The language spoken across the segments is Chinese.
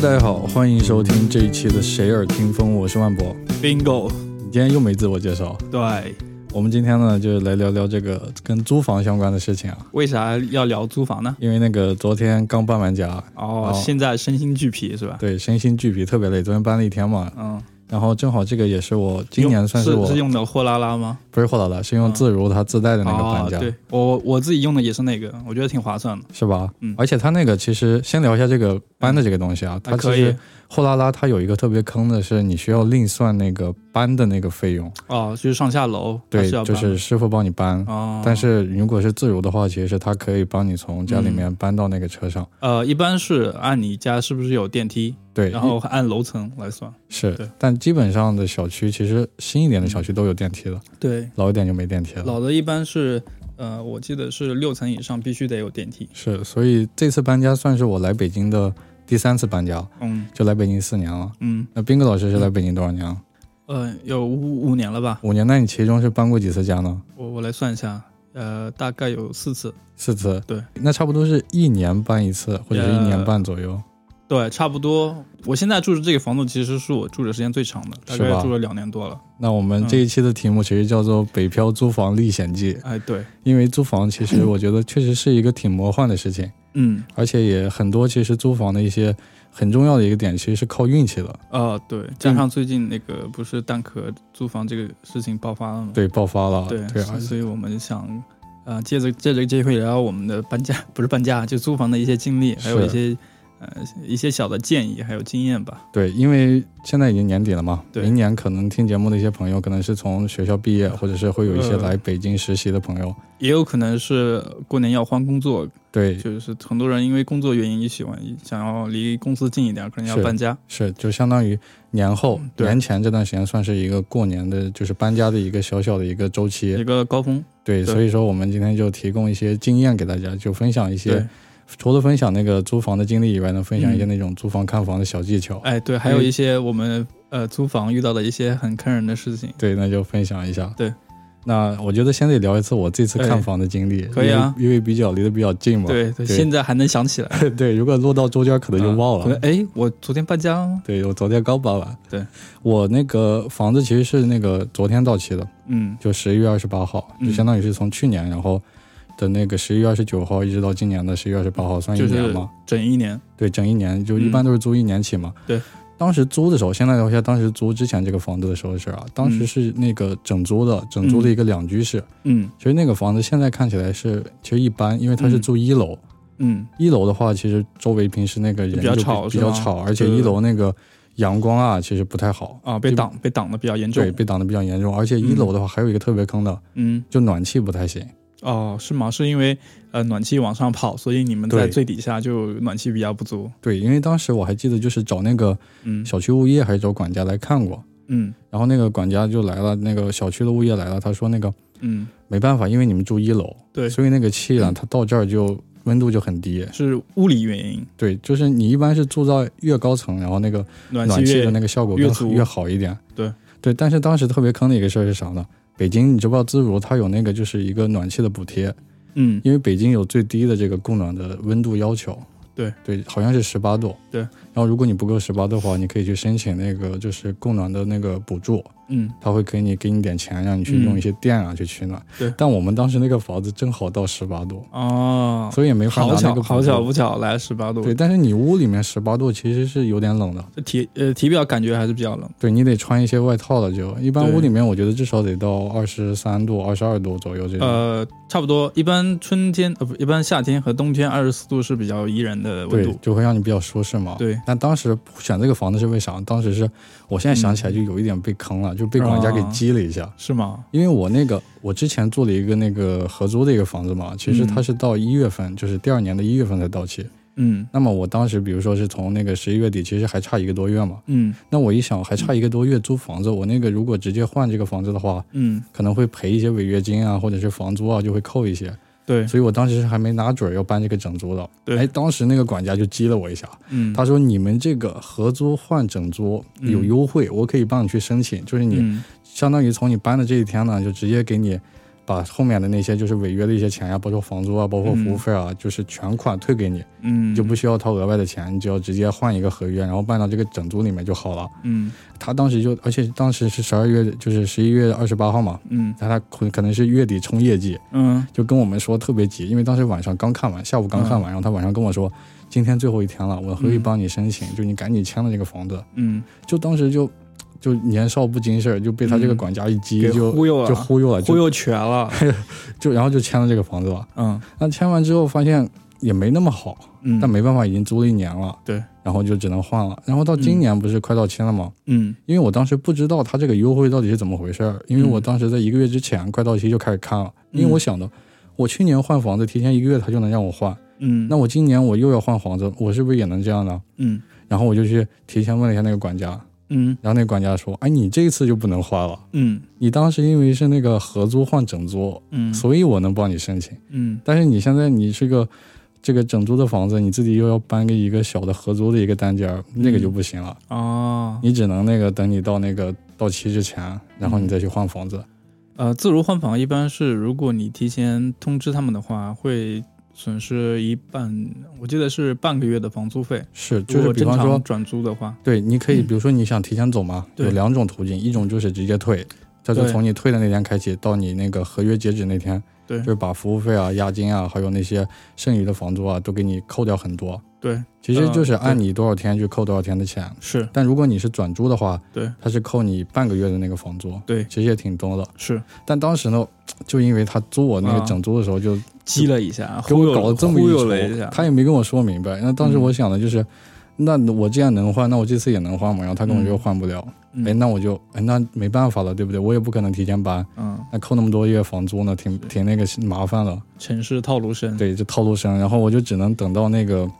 Hello，大家好，欢迎收听这一期的谁耳听风，我是万博。bingo，你今天又没自我介绍，对，我们今天呢就来聊聊这个跟租房相关的事情啊。为啥要聊租房呢？因为那个昨天刚搬完家，哦，哦现在身心俱疲是吧？对，身心俱疲，特别累。昨天搬了一天嘛，嗯，然后正好这个也是我今年算是我是用的货拉拉吗？不是货拉拉，是用自如它自带的那个搬哦，家，对我我自己用的也是那个，我觉得挺划算的，是吧？嗯。而且它那个其实先聊一下这个搬的这个东西啊，它可以。实货拉拉它有一个特别坑的是，你需要另算那个搬的那个费用，哦，就是上下楼，对就是师傅帮你搬。哦，但是如果是自如的话，其实是他可以帮你从家里面搬到那个车上。呃，一般是按你家是不是有电梯，对，然后按楼层来算。是对，但基本上的小区其实新一点的小区都有电梯了，对，老一点就没电梯了。老的一般是，呃，我记得是六层以上必须得有电梯。是，所以这次搬家算是我来北京的第三次搬家，嗯就来北京四年了。嗯，那斌哥老师是来北京多少年了？呃，有五五年了吧？五年。那你其中是搬过几次家呢？我我来算一下，呃，大概有四次。四次。对，那差不多是一年搬一次，或者是一年半左右。对，差不多。我现在住的这个房子其实是我住的时间最长的，大概住了两年多了。那我们嗯这一期的题目其实叫做《北漂租房历险记》，哎，对，因为租房其实 我觉得确实是一个挺魔幻的事情，嗯，而且也很多其实租房的一些很重要的一个点其实是靠运气的。啊，对，加上最近那个不是蛋壳租房这个事情爆发了吗？对，爆发了。对对，所以我们想，呃，借着借着机会聊聊我们的搬家，不是搬家，就租房的一些经历，还有一些呃一些小的建议，还有经验吧。对，因为现在已经年底了嘛，明年可能听节目的一些朋友可能是从学校毕业，或者是会有一些呃来北京实习的朋友。也有可能是过年要换工作，对，就是很多人因为工作原因喜欢想要离公司近一点，可能要搬家。是就相当于年后、年前这段时间算是一个过年的，就是搬家的一个小小的一个周期。一个高峰，对，对所以说我们今天就提供一些经验给大家，就分享一些对，除了分享那个租房的经历以外呢，分享一些嗯那种租房看房的小技巧。哎，对，还有一些我们呃租房遇到的一些很坑人的事情。对，那就分享一下。对，那我觉得先得聊一次我这次看哎房的经历，可以啊因为比较离得比较近嘛。对现在还能想起来，对，如果落到中间可能就忘了。哎，我昨天搬家？对我昨天刚搬完。对，我那个房子其实是那个昨天到期的，嗯就十一月二十八号，嗯就相当于是从去年然后的那个十一月二十九号一直到今年的十一月二十八号，算一年嘛。整一年。对，整一年就一般都是租一年起嘛。对，当时租的时候，先来聊一下当时租之前这个房子的时候的事啊。当时嗯是那个整租的，整租的一个两居室。嗯其实那个房子现在看起来是其实一般，因为它是嗯住一楼。嗯，一楼的话，其实周围平时那个人比较吵比较吵，而且一楼那个阳光啊，其实不太好啊，被挡被挡的比较严重对，。被挡的比较严重。而且一楼的话，还有一个特别坑的，嗯，就暖气不太行。哦，是吗？是因为呃暖气往上跑，所以你们在最底下就暖气比较不足。对，因为当时我还记得，就是找那个嗯小区物业还是找管家来看过，嗯然后那个管家就来了，那个小区的物业来了，他说那个嗯，没办法，因为你们住一楼，对，所以那个气呢，它到这儿就温度就很低。是物理原因，对，就是你一般是住到越高层，然后那个暖气的那个效果越足越好一点。对对，但是当时特别坑的一个事儿是啥呢？北京你知不知道自如它有那个就是一个暖气的补贴，嗯因为北京有最低的这个供暖的温度要求。对对，好像是十八度。对，然后如果你不够十八度的话，你可以去申请那个就是供暖的那个补助，嗯他会给你给你点钱，让你去嗯用一些电啊、去取暖。对但我们当时那个房子正好到十八度，哦，所以也没法拿好巧那个好巧不巧来十八度，对，但是你屋里面十八度其实是有点冷的，体呃体表感觉还是比较冷。对你得穿一些外套了就。一般屋里面我觉得至少得到二十三度、二十二度左右这种。呃，差不多，一般春天呃不，一般夏天和冬天二十四度是比较宜人的温对度，。就会让你比较舒适嘛。对。但当时选这个房子是为啥？当时是我现在想起来就有一点被坑了，就被管家给哦激了一下。是吗？因为我那个我之前做了一个那个合租的一个房子嘛，其实嗯它是到一月份，就是第二年的一月份才到期。嗯那么我当时比如说是从那个十一月底，其实还差一个多月嘛。嗯那我一想还差一个多月租房子，我那个如果直接换这个房子的话，嗯，可能会赔一些违约金啊，或者是房租啊就会扣一些。对，所以我当时是还没拿准要搬这个整租的。对。哎，当时那个管家就激了我一下，嗯，他说你们这个合租换整租有优惠，我可以帮你去申请，就是你嗯。相当于从你搬的这一天呢，就直接给你把后面的那些就是违约的一些钱呀，包括房租啊，包括服务费啊，就是全款退给你，嗯，就不需要掏额外的钱，你只要直接换一个合约，然后办到这个整租里面就好了。嗯。他当时就，而且当时是十二月，就是十一月二十八号嘛，嗯。他他可可能是月底冲业绩，嗯。就跟我们说特别急，因为当时晚上刚看完，下午刚看完，然后他晚上跟我说，今天最后一天了，我可以帮你申请，就你赶紧签了这个房子。嗯，就当时就就年少不经事儿，就被他这个管家一激，给就忽悠了。就忽悠了，忽悠全了，就然后就签了这个房子了。嗯。那签完之后发现也没那么好，嗯，但没办法，已经租了一年了，对，然后就只能换了。然后到今年不是快到期了吗？嗯。因为我当时不知道他这个优惠到底是怎么回事儿，因为嗯我当时在一个月之前快到期就开始看了，因为我想的，我去年换房子提前一个月他就能让我换，嗯，那我今年我又要换房子，我是不是也能这样呢？嗯。然后我就去提前问了一下那个管家，嗯。然后那管家说：“哎，你这一次就不能换了，嗯。你当时因为是那个合租换整租，嗯。所以我能帮你申请。嗯。但是你现在你是个这个整租的房子，你自己又要搬个一个小的合租的一个单间儿，那个就不行了，哦，你只能那个等你到那个到期之前，然后你再去换房子。呃，自如换房一般是如果你提前通知他们的话，会损失一半，我记得是半个月的房租费。是，就是比方说，转租的话，对，你可以嗯比如说你想提前走嘛，对有两种途径，一种就是直接退，这就对从你退的那天开启到你那个合约截止那天，对就是把服务费啊、押金啊，还有那些剩余的房租啊，都给你扣掉很多。对，其实就是呃按你多少天去扣多少天的钱。是但如果你是转租的话，对他是扣你半个月的那个房租，对其实也挺多的。是但当时呢，就因为他租我那个啊整租的时候就激了一下，给我搞了这么一了一下，出，他也没跟我说明白。那当时嗯我想的就是，那我既然能换，那我这次也能换嘛。然后他跟我说嗯换不了，嗯哎，那我就哎那没办法了，对不对？我也不可能提前搬，嗯，那扣那么多月房租呢，挺挺那个麻烦了。城市套路深，对，就套路深，然后我就只能等到那个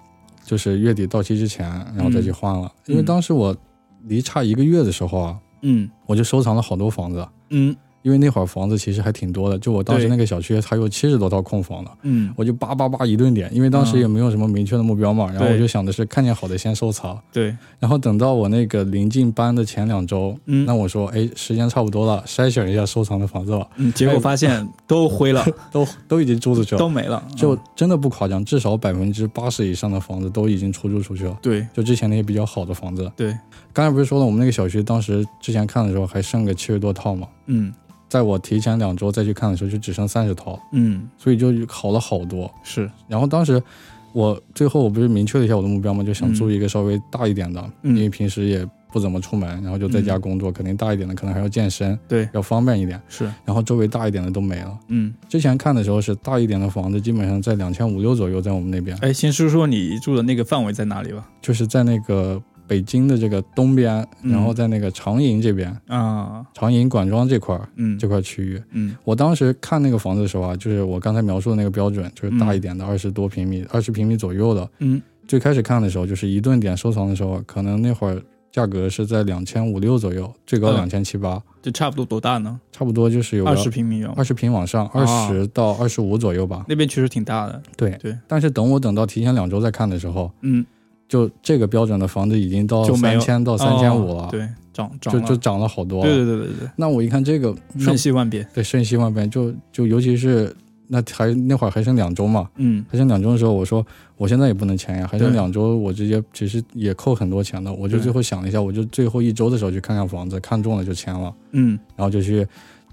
就是月底到期之前，然后再去换了。因为嗯当时我离差一个月的时候啊，嗯我就收藏了好多房子，嗯因为那会儿房子其实还挺多的，就我当时那个小区还有七十多套空房呢。嗯，我就叭叭叭一顿点，因为当时嗯也没有什么明确的目标嘛，然后我就想的是看见好的先收藏，对，然后等到我那个临近搬的前两周，嗯那我说哎时间差不多了，筛选一下收藏的房子吧，嗯，结果发现都灰了，都都已经租出去了，都没了，就嗯真的不夸张，至少百分之八十以上的房子都已经出租出去了。对就之前那些比较好的房子，对，刚才不是说了，我们那个小区当时之前看的时候还剩个七十多套嘛，嗯在我提前两周再去看的时候就只剩三十套，嗯。所以就好了好多。是，然后当时我最后我不是明确了一下我的目标嘛，就想租一个稍微大一点的，嗯。因为平时也不怎么出门，然后就在家工作，肯定大一点的可能还要健身，对。要方便一点。是，然后周围大一点的都没了。嗯，之前看的时候是大一点的房子，基本上在两千五六左右，在我们那边，哎，先说说你住的那个范围在哪里吧？就是在那个北京的这个东边，嗯然后在那个长营这边，啊，长营管庄这块儿嗯这块区域。嗯我当时看那个房子的时候啊，就是我刚才描述的那个标准，就是大一点的，二十多平米、二十平米左右的。嗯最开始看的时候，就是一顿点收藏的时候，可能那会儿价格是在两千五六左右，最高嗯两千七八，就差不多多大呢？差不多就是有二十平米哦，二十平往上，二十到二十五左右吧。那边确实挺大的。对对。但是等我等到提前两周再看的时候，嗯，就这个标准的房子已经到三千到三千五了，哦对，涨涨，就就涨了好多了。对对对对对，那我一看这个，瞬息万变。对瞬息万变，就就尤其是那还那会儿还剩两周嘛，嗯还剩两周的时候，我说我现在也不能签呀，还剩两周，我直接其实也扣很多钱的。我就最后想了一下，我就最后一周的时候去看看房子，看中了就签了，嗯然后就去，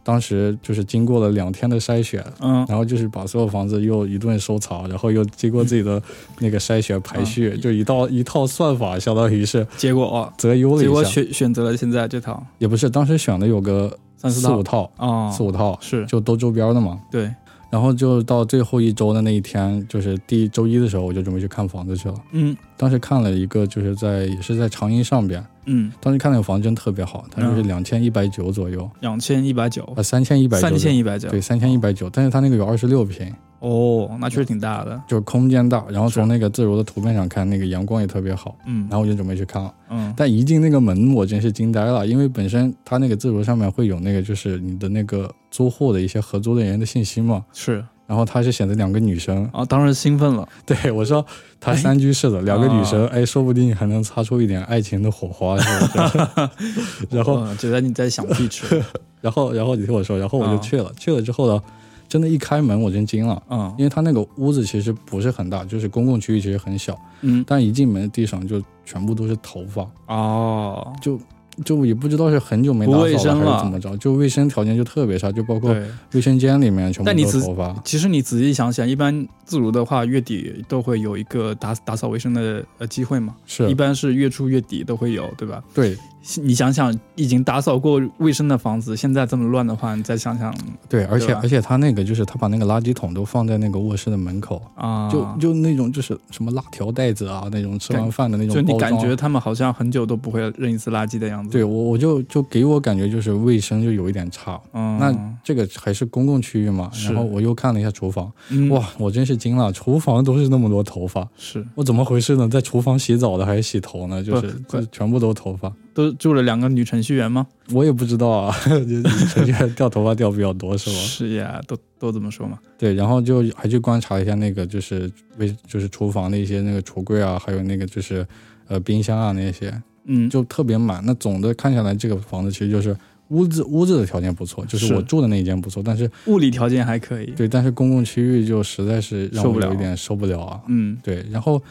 当时就是经过了两天的筛选。嗯，然后就是把所有房子又一顿收藏，然后又经过自己的那个筛选排序，嗯。就一道一套算法，相当于是结果哦，择优了结果。选选择了现在这套。也不是，当时选的有个三四套。四五套，啊，四五套，是。就都周边的嘛。对，然后就到最后一周的那一天，就是第周一的时候，我就准备去看房子去了。嗯。当时看了一个，就是在也是在长阴上边，嗯，当时看那个房真特别好，它就是嗯。两千一百九左右，两千一百九。啊，三千一百三千一百九，对，三千一百九，但是它那个有二十六平，哦，那确实挺大的。就是空间大，然后从那个自如的图片上看，那个阳光也特别好，嗯然后我就准备去看了。嗯但一进那个门，我真是惊呆了，因为本身它那个自如上面会有那个就是你的那个租户的一些合租的人的信息嘛，是然后它是选择两个女生，啊，当时兴奋了。对我说他哎三居室的两个女生，啊哎，说不定还能擦出一点爱情的火花？然后，呃觉得你在想地址，然后，然后你听我说，然后我就啊去了。去了之后呢，真的，一开门我真惊了，嗯。因为它那个屋子其实不是很大，就是公共区域其实很小，嗯。但一进门地上就全部都是头发，哦，就就也不知道是很久没打不卫扫了还生了。是怎么着，就卫生条件就特别差，就包括对。卫生间里面全部都是头发。其实你仔细想想，一般自如的话，月底都会有一个打打扫卫生的呃机会嘛，是。一般是月初月底都会有，对吧？对你想想，已经打扫过卫生的房子，现在这么乱的话，你再想想对，而且而且他那个就是他把那个垃圾桶都放在那个卧室的门口，啊，就就那种就是什么辣条袋子啊，那种吃完饭的那种就你感觉他们好像很久都不会扔一次垃圾的样子。对我我就就给我感觉就是卫生就有一点差。嗯，那这个还是公共区域嘛，是然后我又看了一下厨房，嗯哇，我真是惊了，厨房都是那么多头发，是我怎么回事呢？在厨房洗澡的还是洗头呢？就是全部都是头发，都住了两个女程序员吗？我也不知道啊，女程序员掉头发掉比较多是吗？是呀，都都这么说嘛。对，然后就还去观察一下那个就是卫就是厨房的一些那个橱柜啊，还有那个就是呃冰箱啊那些，嗯，就特别满。那总的看下来，这个房子其实就是屋子屋子的条件不错，就是是我住的那一间不错，但是物理条件还可以。对，但是公共区域就实在是让受不了我有一点受不了啊。嗯对，然后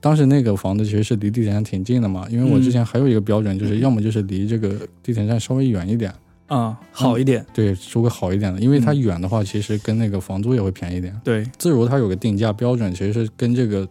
当时那个房子其实是离地铁站挺近的嘛，因为我之前还有一个标准，就是要么就是离这个地铁站稍微远一点，啊，好一点。对，租个好一点的，因为它嗯远的话，其实跟那个房租也会便宜一点。对自如它有个定价标准，其实是跟这个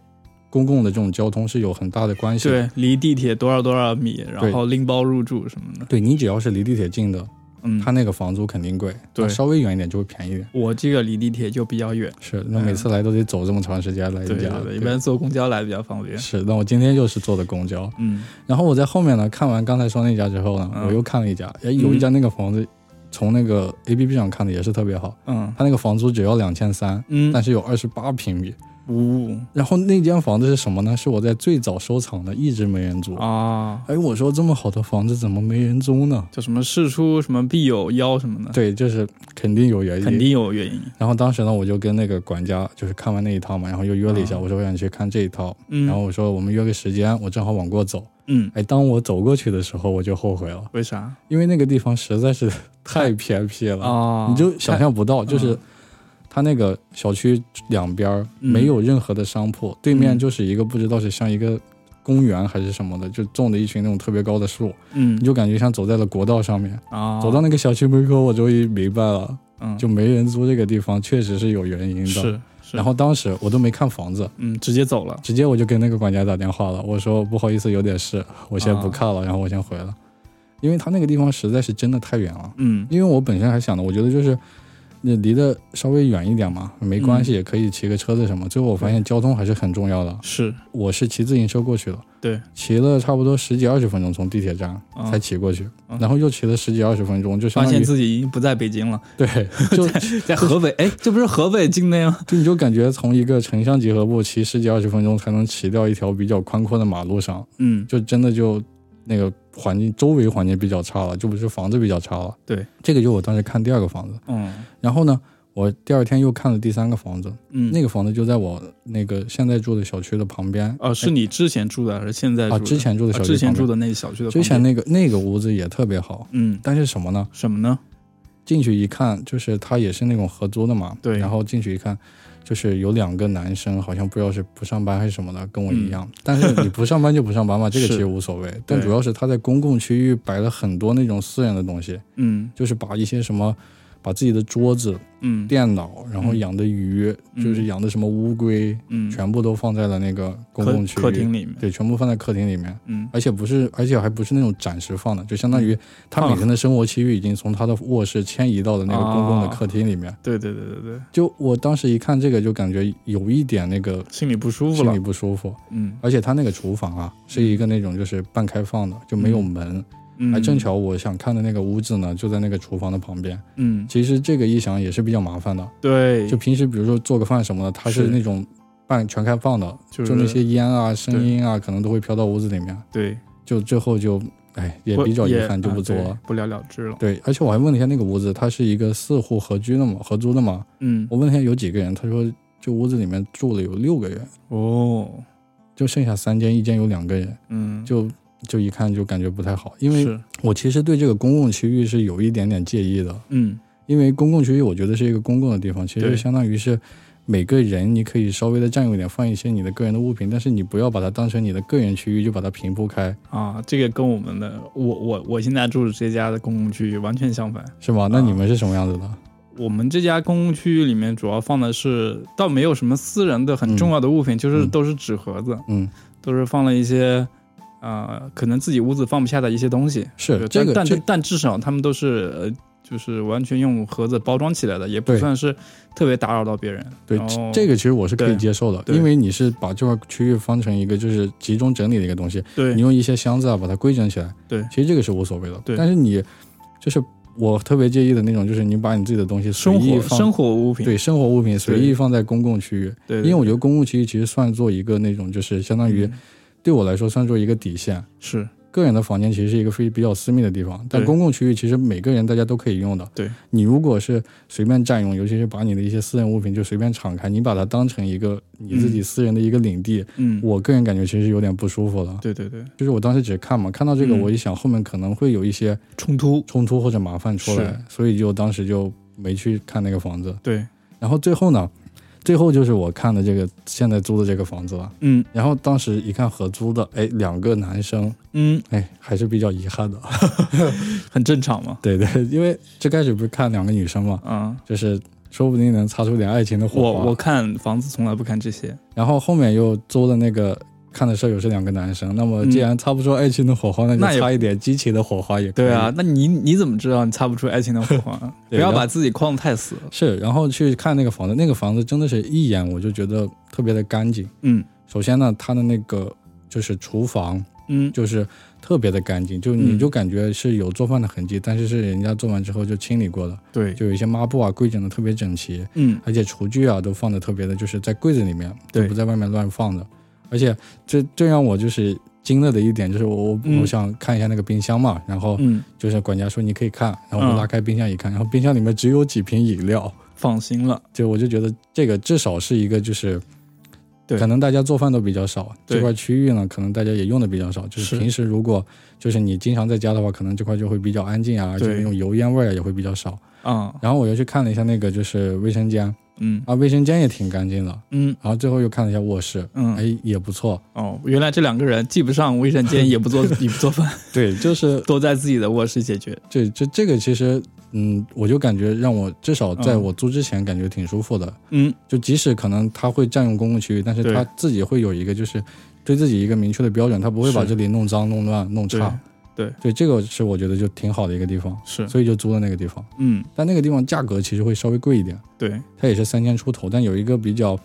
公共的这种交通是有很大的关系的。对，离地铁多少多少米，然后拎包入住什么的。对你只要是离地铁近的，嗯，他那个房租肯定贵，对。稍微远一点就会便宜一点。我这个离地铁就比较远。是，那每次来都得走这么长时间来一家，一般坐公交来比较方便。是，那我今天就是坐的公交，嗯。然后我在后面呢看完刚才说那家之后呢，嗯。我又看了一家，哎，有一家那个房子，从那个 A P P 上看的也是特别好，嗯。它那个房租只要两千三，嗯，但是有二十八平米。呜然后那间房子是什么呢？是我在最早收藏的，一直没人租。啊，哎，我说这么好的房子怎么没人租呢？叫什么事出什么必有妖什么的，对，就是肯定有原因。肯。定有原因。然后当时呢，我就跟那个管家就是看完那一套嘛，然后又约了一下，啊我说我想去看这一套，嗯，然后我说我们约个时间，我正好往过走。嗯，哎，当我走过去的时候，我就后悔了，为啥因为那个地方实在是 太偏僻了，啊？你就想象不到，就是嗯它那个小区两边没有任何的商铺，对面嗯就是一个不知道是像一个公园还是什么的，就种的一群那种特别高的树，嗯你就感觉像走在了国道上面。啊，走到那个小区门口，我终于明白了，嗯就没人租这个地方，确实是有原因的。是是，然后当时我都没看房子，嗯直接走了。直接我就跟那个管家打电话了，我说不好意思，有点事，我先不啊看了，然后我先回了，因为他那个地方实在是真的太远了。嗯因为我本身还想的，我觉得就是那离得稍微远一点嘛，没关嗯系，也可以骑个车子什么。最后我发现交通还是很重要的，是我是骑自行车过去的，对，骑了差不多十几二十分钟从地铁站啊才骑过去，啊然后又骑了十几二十分钟，就相发现自己已经不在北京了，对，就在河北。哎，这不是河北境内吗？就你就感觉从一个城乡结合部骑十几二十分钟才能骑到一条比较宽阔的马路上，嗯就真的就那个环境周围环境比较差了，就不是房子比较差了。对，这个就我当时看第二个房子，嗯。然后呢，我第二天又看了第三个房子，嗯，那个房子就在我那个现在住的小区的旁边。哦，是你之前住的还是现在住啊，之前住的啊小区之前住的那小区的之前那个那个屋子也特别好，嗯。但是什么呢？什么呢？进去一看，就是它也是那种合租的嘛。对。然后进去一看，就是有两个男生，好像不知道是不上班还是什么的，跟我一样。但是你不上班就不上班嘛，这个其实无所谓。但主要是他在公共区域摆了很多那种私人的东西，嗯就是把一些什么。把自己的桌子、嗯电脑，然后嗯养的鱼，嗯就是养的什么乌龟，嗯，全部都放在了那个公共区域，客厅里面。对，全部放在客厅里面。嗯而且不是，而且还不是那种暂时放的，就相当于他每天的生活区域已经从他的卧室迁移到了那个公共的客厅里面。对对对对对，就我当时一看这个，就感觉有一点那个心里不舒服心里。不舒服。嗯而且他那个厨房啊，是一个那种就是半开放的，就没有门。嗯，还正巧我想看的那个屋子呢，就在那个厨房的旁边。嗯其实这个一想也是比较麻烦的，对，就平时比如说做个饭什么的，它是是那种半全开放的，就就那些烟啊、声音啊，可能都会飘到屋子里面。对就最后就，哎，也比较遗憾，就不做了。不了了之了。对，而且我还问了一下那个屋子，它是一个四户合居的嘛，合租的嘛。嗯我问了一下有几个人，他说就屋子里面住了有六个人，哦就剩下三间，一间有两个人，嗯，就就一看就感觉不太好。因为我其实对这个公共区域是有一点点介意的，嗯因为公共区域我觉得是一个公共的地方，其实对相当于是每个人你可以稍微的占用一点，放一些你的个人的物品，但是你不要把它当成你的个人区域，就把它平铺开，啊，这个跟我们的我我我现在住的这家的公共区域完全相反。是吗？那你们是什么样子的？我们这家公共区域里面主要放的是，倒没有什么私人的很重要的物品，就是嗯都是纸盒子，嗯，都是放了一些，呃，可能自己屋子放不下的一些东西。是这个这但但至少他们都是呃，就是完全用盒子包装起来的，也不算是特别打扰到别人。对这个其实我是可以接受的，因为你是把这块区域放成一个就是集中整理的一个东西，对你用一些箱子啊把它规整起来，对其实这个是无所谓的。对但是你就是我特别介意的那种，就是你把你自己的东西随生意放，活生活物品，对生活物品随意放在公共区域，对，因为我觉得公共区域其实算做一个那种就是相当于嗯对我来说算作一个底线。是。个人的房间其实是一个非比较私密的地方，但公共区域其实每个人大家都可以用的。对。你如果是随便占用，尤其是把你的一些私人物品就随便敞开，你把它当成一个你自己私人的一个领地，嗯，我个人感觉其实有点不舒服了。对对对，就是我当时只是看嘛，看到这个嗯。我一想后面可能会有一些冲突，冲突或者麻烦出来，所以就当时就没去看那个房子。对，然后最后呢，最后就是我看的这个现在租的这个房子了。嗯然后当时一看合租的，哎，两个男生，嗯，哎，还是比较遗憾的。很正常嘛。对对，因为最开始不是看两个女生嘛，嗯，就是说不定能擦出点爱情的火花。我我看房子从来不看这些。然后后面又租了那个看的时候有是两个男生，那么嗯既然擦不出爱情的火花，那那就擦一点激情的火花也可以。对啊，，那你你怎么知道你擦不出爱情的火花？不要把自己框得太死。是，然后去看那个房子，那个房子真的是一眼我就觉得特别的干净。嗯首先呢，它的那个就是厨房嗯，就是特别的干净，就你嗯就感觉是有做饭的痕迹，但是是人家做完之后就清理过的，对，就有一些抹布啊规整的特别整齐，嗯而且厨具啊都放的特别的，就是在柜子里面，对就不在外面乱放的。而且这最让我就是惊了的一点就是我我想看一下那个冰箱嘛，然后嗯，就是管家说你可以看，然后我嗯拉开冰箱一看，然后冰箱里面只有几瓶饮料，放心了。就我就觉得这个至少是一个就是。对可能大家做饭都比较少，这块区域呢，可能大家也用的比较少。就是是平时如果就是你经常在家的话，可能这块就会比较安静啊，而且对那种油烟味儿也会比较少。啊，然后我又去看了一下那个就是卫生间嗯啊，卫生间也挺干净的。嗯然后最后又看了一下卧室，嗯，哎，也不错。哦，原来这两个人既不上卫生间，也不做 也不做饭，对，就是 都在自己的卧室解决。对这这个其实，嗯，我就感觉让我至少在嗯我租之前感觉挺舒服的。嗯就即使可能他会占用公共区域，但是对他自己会有一个就是对自己一个明确的标准，他不会把这里弄脏、弄乱、弄对差。对。对，这个是我觉得就挺好的一个地方，是，所以就租了那个地方。嗯。但那个地方价格其实会稍微贵一点，对，它也是三千出头，但有一个比较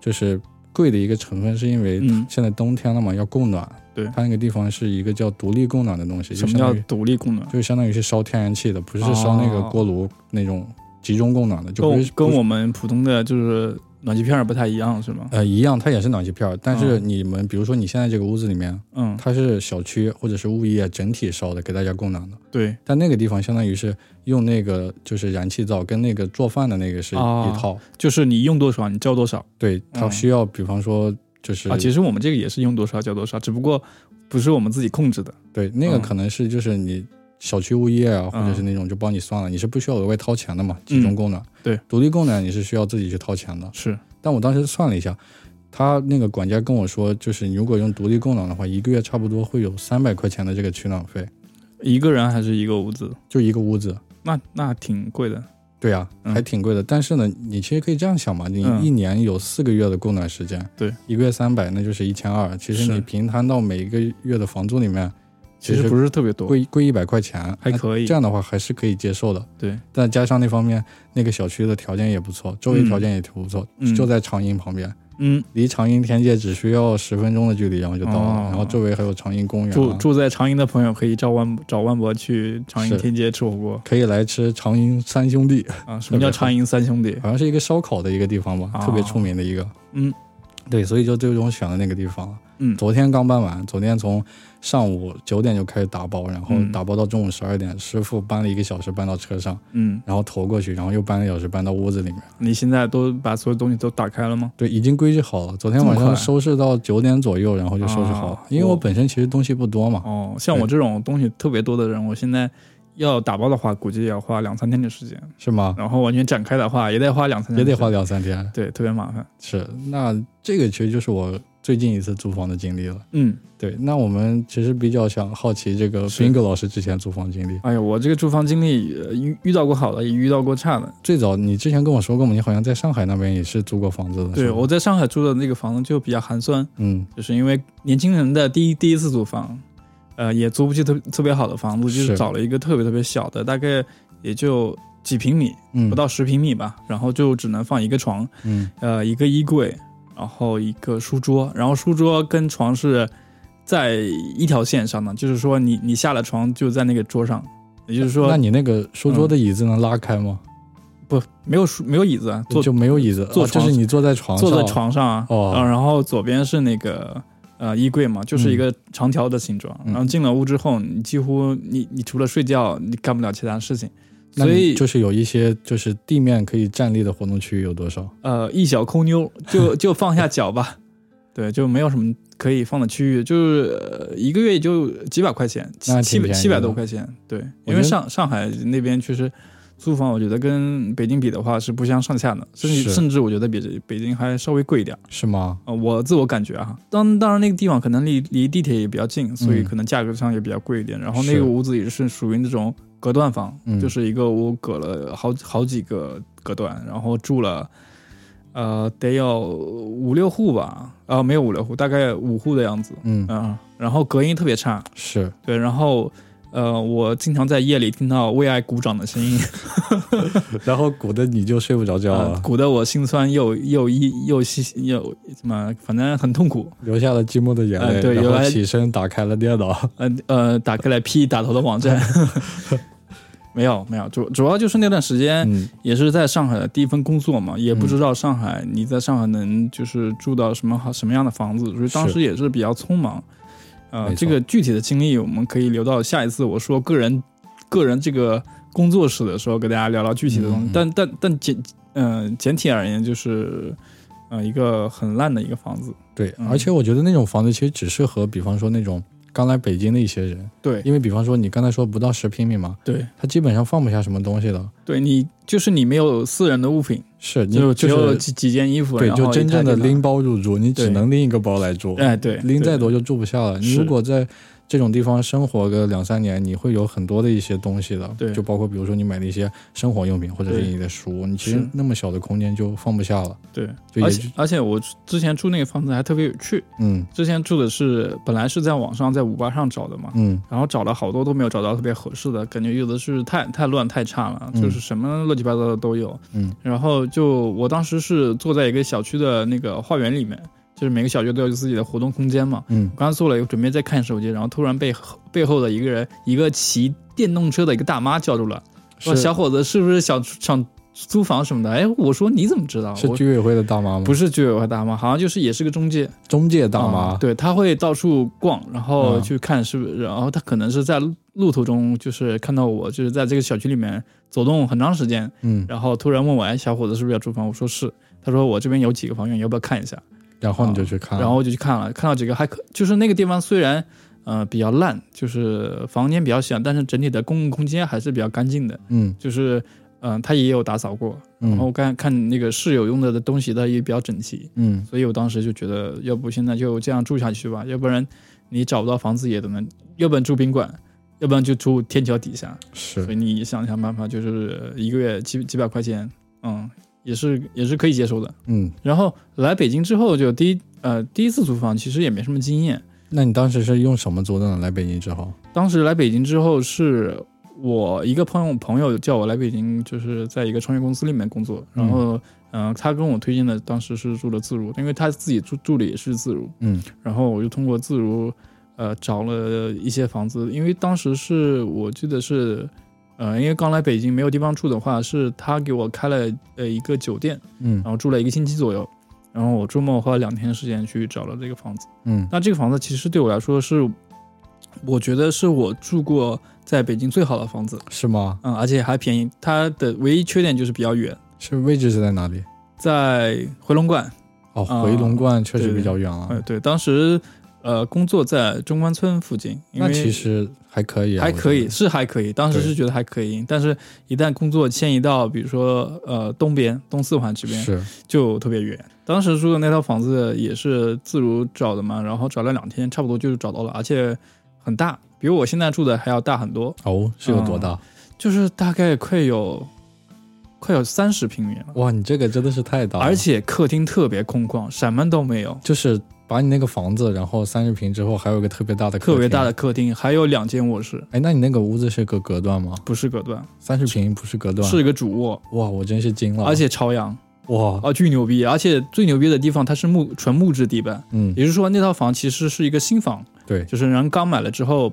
就是贵的一个成分，是因为嗯，现在冬天了嘛，要供暖。对。它那个地方是一个叫独立供暖的东西，什么叫独立供暖？就相当于是烧天然气的，不是烧那个哦锅炉那种集中供暖的，就跟跟我们普通的就是暖气片儿不太一样是吗？呃一样，它也是暖气片儿，但是嗯你们比如说你现在这个屋子里面，嗯，它是小区或者是物业整体烧的，给大家供暖的，对，但那个地方相当于是用那个就是燃气灶跟那个做饭的那个是哦一套，就是你用多少你交多少对，它嗯需要比方说就是啊。其实我们这个也是用多少交多少，只不过不是我们自己控制的。对那个嗯可能是就是你。小区物业啊，或者是嗯那种就帮你算了，你是不需要额外掏钱的嘛？集中供暖，对，独立供暖你是需要自己去掏钱的。是，但我当时算了一下，他那个管家跟我说，就是你如果用独立供暖的话，一个月差不多会有三百块钱的这个取暖费，一个人还是一个屋子？就一个屋子。那那挺贵的。对呀、嗯还挺贵的。但是呢，你其实可以这样想嘛，你嗯一年有四个月的供暖时间，对，一个月三百，那就是一千二。其实你平摊到每一个月的房租里面，其实不是特别多，贵贵一百块钱，还可以这样的话还是可以接受的。对，但加上那方面，那个小区的条件也不错，周围条件也挺不错，嗯就在长阴旁边。嗯，离长阴天界只需要十分钟的距离，然后就到了。哦然后周围还有长阴公园、啊，住住在长阴的朋友可以找万找万博去长阴天街吃火锅可以来吃长阴三兄弟，啊。什么叫长阴三兄弟？好像是一个烧烤的一个地方吧，哦特别出名的一个。嗯对，所以就最终选了那个地方了。嗯昨天刚搬完，昨天从上午九点就开始打包，然后嗯打包到中午十二点，师傅搬了一个小时搬到车上，嗯，然后投过去，然后又搬个小时搬到屋子里面。你现在都把所有东西都打开了吗？对，已经规矩好了。昨天晚上收拾到九点左右，然后就收拾好了。啊因为我我本身其实东西不多嘛，哦，像我这种东西特别多的人，我现在要打包的话，估计也要花两三天的时间，是吗？然后完全展开的话，也得花两三天，也得花两三天，对，特别麻烦。是，那这个其实就是我最近一次租房的经历了。嗯，对，那我们其实比较想好奇这个是斌哥老师之前租房经历。哎呀，我这个租房经历呃遇遇到过好的，也遇到过差的。最早你之前跟我说过嘛，你好像在上海那边也是租过房子的。对，我在上海租的那个房子就比较寒酸，嗯就是因为年轻人的第一第一次租房，呃，也租不起特特别好的房子，就是是找了一个特别特别小的，大概也就几平米，嗯不到十平米吧，然后就只能放一个床，嗯呃，一个衣柜，然后一个书桌，然后书桌跟床是在一条线上的，就是说你你下了床就在那个桌上，也就是说那你那个书桌的椅子能拉开吗？不没有书没有椅子啊，坐就没有椅子，坐就是你坐在床上，坐在床上啊，哦。呃然后左边是那个呃衣柜嘛，就是一个长条的形状，嗯。然后进了屋之后，你几乎你你除了睡觉，你干不了其他事情，那所以就是有一些就是地面可以站立的活动区域有多少？呃一小抠妞就就放下脚吧，对，就没有什么可以放的区域，就是、呃一个月也就几百块钱，七百七百多块钱，对，因为上上海那边确实。租房我觉得跟北京比的话是不相上下的，甚至是甚至我觉得比这北京还稍微贵一点。是吗？呃，我自我感觉啊，当当然那个地方可能离离地铁也比较近，所以嗯可能价格上也比较贵一点。然后那个屋子也是属于那种隔断房，嗯就是一个屋隔了好好几个隔断，然后住了呃得有五六户吧，啊、没有五六户，大概五户的样子，嗯，嗯、然后隔音特别差，是。对，然后。呃，我经常在夜里听到为爱鼓掌的声音，然后鼓的你就睡不着觉呃了，鼓的我心酸又又一又细又什么，反正很痛苦。流下了寂寞的眼泪，呃对然后起身打开了电脑。呃呃，打开了 P 打头的网站，没有没有，主主要就是那段时间嗯，也是在上海的第一份工作嘛，也不知道上海你在上海能就是住到什么好什么样的房子，所以当时也是比较匆忙。呃，这个具体的经历我们可以留到下一次我说个人个人这个工作室的时候，给大家聊聊具体的东西。嗯嗯但但但简嗯、简体而言就是呃一个很烂的一个房子。对，嗯而且我觉得那种房子其实只适合，比方说那种刚来北京的一些人，对。因为比方说你刚才说不到十平米嘛，对。他基本上放不下什么东西了。对，你就是你没有私人的物品。是，你就只有几几件衣服，对，就真正的拎包入住，你只能拎一个包来住，哎，对，拎再多就住不下了。你如果在这种地方生活个两三年，你会有很多的一些东西的，对。就包括比如说你买的一些生活用品，或者是你的书，你其实那么小的空间就放不下了。对，就而且而且我之前住那个房子还特别有趣，嗯。之前住的是本来是在网上在五八上找的嘛，嗯。然后找了好多都没有找到特别合适的，感觉有的是太太乱太差了，嗯。就是什么乱七八糟的都有。嗯。然后就我当时是坐在一个小区的那个花园里面，就是每个小区都有自己的活动空间嘛。嗯我刚坐了，准备在看手机，然后突然被后背后的一个人，一个骑电动车的一个大妈叫住了，说：“小伙子，是不是想想租房什么的？”哎，我说你怎么知道？是居委会的大妈吗？不是居委会大妈，好像就是也是个中介中介大妈。啊对，他会到处逛，然后嗯去看是不是，然后他可能是在路途中就是看到我，就是在这个小区里面走动很长时间，嗯，然后突然问我，哎，小伙子是不是要租房？我说是。他说我这边有几个房源，要不要看一下？然后你就去看了，然后我就去看了，看到几个还可，就是那个地方虽然呃比较烂，就是房间比较小，但是整体的公共空间还是比较干净的，嗯。就是嗯、呃他也有打扫过，然后嗯看看那个室友用的的东西，它也比较整齐，嗯。所以我当时就觉得，要不现在就这样住下去吧，要不然你找不到房子也都能，要不然住宾馆，要不然就住天桥底下，是。所以你想想办法，就是一个月几几百块钱，嗯，也是也是可以接受的。嗯，然后来北京之后，就第一呃第一次租房，其实也没什么经验。那你当时是用什么租的呢？来北京之后，当时来北京之后，是我一个朋友朋友叫我来北京，就是在一个创业公司里面工作。然后嗯、呃他跟我推荐的当时是住的自如，因为他自己住住的也是自如。嗯然后我就通过自如，呃，找了一些房子，因为当时是我记得是，呃，因为刚来北京没有地方住的话，是他给我开了呃一个酒店，嗯然后住了一个星期左右，然后我周末花了两天时间去找了这个房子。嗯那这个房子其实对我来说是，我觉得是我住过在北京最好的房子，是吗？嗯，而且还便宜。它的唯一缺点就是比较远，是位置是在哪里？在回龙观。哦，啊回龙观确实比较远呃，了。对，当时呃工作在中关村附近，因那为其实还可以、啊，还可以，是还可以，当时是觉得还可以，但是一旦工作迁移到比如说呃东边东四环这边，是。就特别远。当时住的那套房子也是自如找的嘛，然后找了两天，差不多就找到了，而且很大，比我现在住的还要大很多，哦，是有多嗯大？就是大概快有快有三十平米了，哇，你这个真的是太大了，而且客厅特别空旷，什么都没有，就是把你那个房子，然后三十平之后还有个特别大的客厅特别大的。客厅，还有两间卧室，哎，那你那个屋子是个隔断吗？不是隔断，三十平不是隔断？是一个主卧，哇，我真是惊了。而且朝阳，哇，啊，巨牛逼！而且最牛逼的地方，它是木纯木质地板，嗯，也就是说那套房其实是一个新房，对，就是人刚买了之后，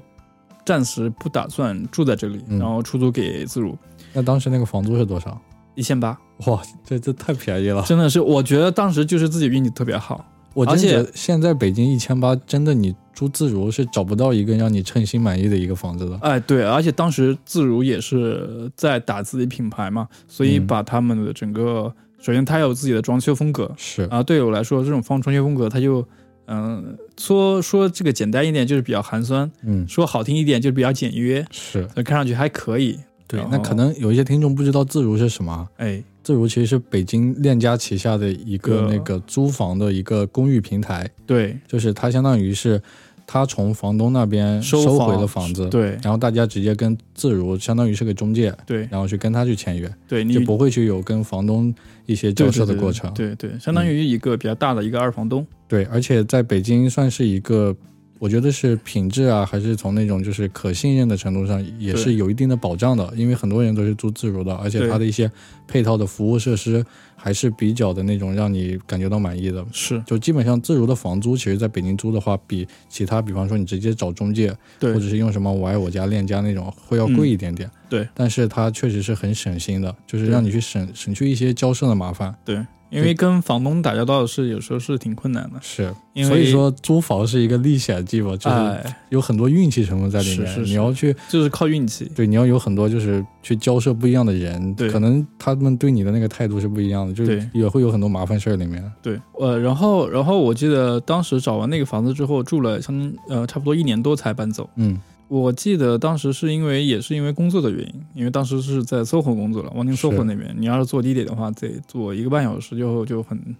暂时不打算住在这里，嗯然后出租给自如，那当时那个房租是多少？一千八，哇，这这太便宜了。真的是，我觉得当时就是自己运气特别好。我真而且觉得现在北京一千八，真的你住自如是找不到一个让你称心满意的一个房子的。哎，对，而且当时自如也是在打自己品牌嘛，所以嗯把他们的整个，首先他有自己的装修风格，是，啊，对我来说，这种方装修风格，它就，嗯、说说这个简单一点就是比较寒酸，嗯，说好听一点就是比较简约，是看上去还可以。然。后对那可能有一些听众不知道自如是什么。哎，自如其实是北京链家旗下的一个个那个租房的一个公寓平台，对，就是它相当于是他从房东那边收收回了房子，对。然后大家直接跟自如相当于是个中介，对。然后去跟他去签约，对，你就不会去有跟房东一些交涉的过程。对对对，相当于一个比较大的一个二房东。对，而且在北京算是一个，我觉得是品质啊，还是从那种就是可信任的程度上，也是有一定的保障的。因为很多人都是租自如的，而且它的一些配套的服务设施还是比较的那种让你感觉到满意的。是就基本上自如的房租，其实在北京租的话，比其他，比方说你直接找中介，对或者是用什么我爱我家、链家那种，会要贵一点点。对，但是它确实是很省心的，就是让你去省省去一些交涉的麻烦。对，因为跟房东打交道是有时候是挺困难的，是，因为所以说租房是一个历险记吧，就是哎，有很多运气成分在里面。是是是你要去就是靠运气。对，你要有很多就是去交涉不一样的人，对可能他们对你的那个态度是不一样的，就对也会有很多麻烦事儿里面。对，呃，然后然后我记得当时找完那个房子之后，住了相呃差不多一年多才搬走。嗯，我记得当时是因为也是因为工作的原因，因为当时是在 SOHO 工作了，望京 SOHO 那边，你要是坐地铁的话，得坐一个半小时就就很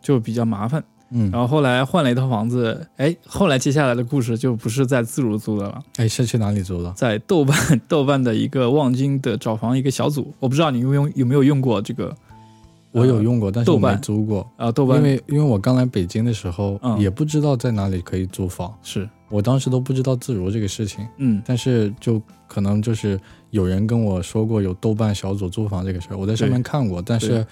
就比较麻烦。嗯，然后后来换了一套房子，哎，后来接下来的故事就不是在自如租的了，哎，是去哪里租的？在豆瓣豆瓣的一个望京的找房一个小组，我不知道你有没有有没有用过这个我有用过，但是我没租过。啊、豆瓣因为因为我刚来北京的时候，嗯也不知道在哪里可以租房，是我当时都不知道自如这个事情。嗯但是就可能就是有人跟我说过有豆瓣小组租房这个事儿，我在上面看过，但是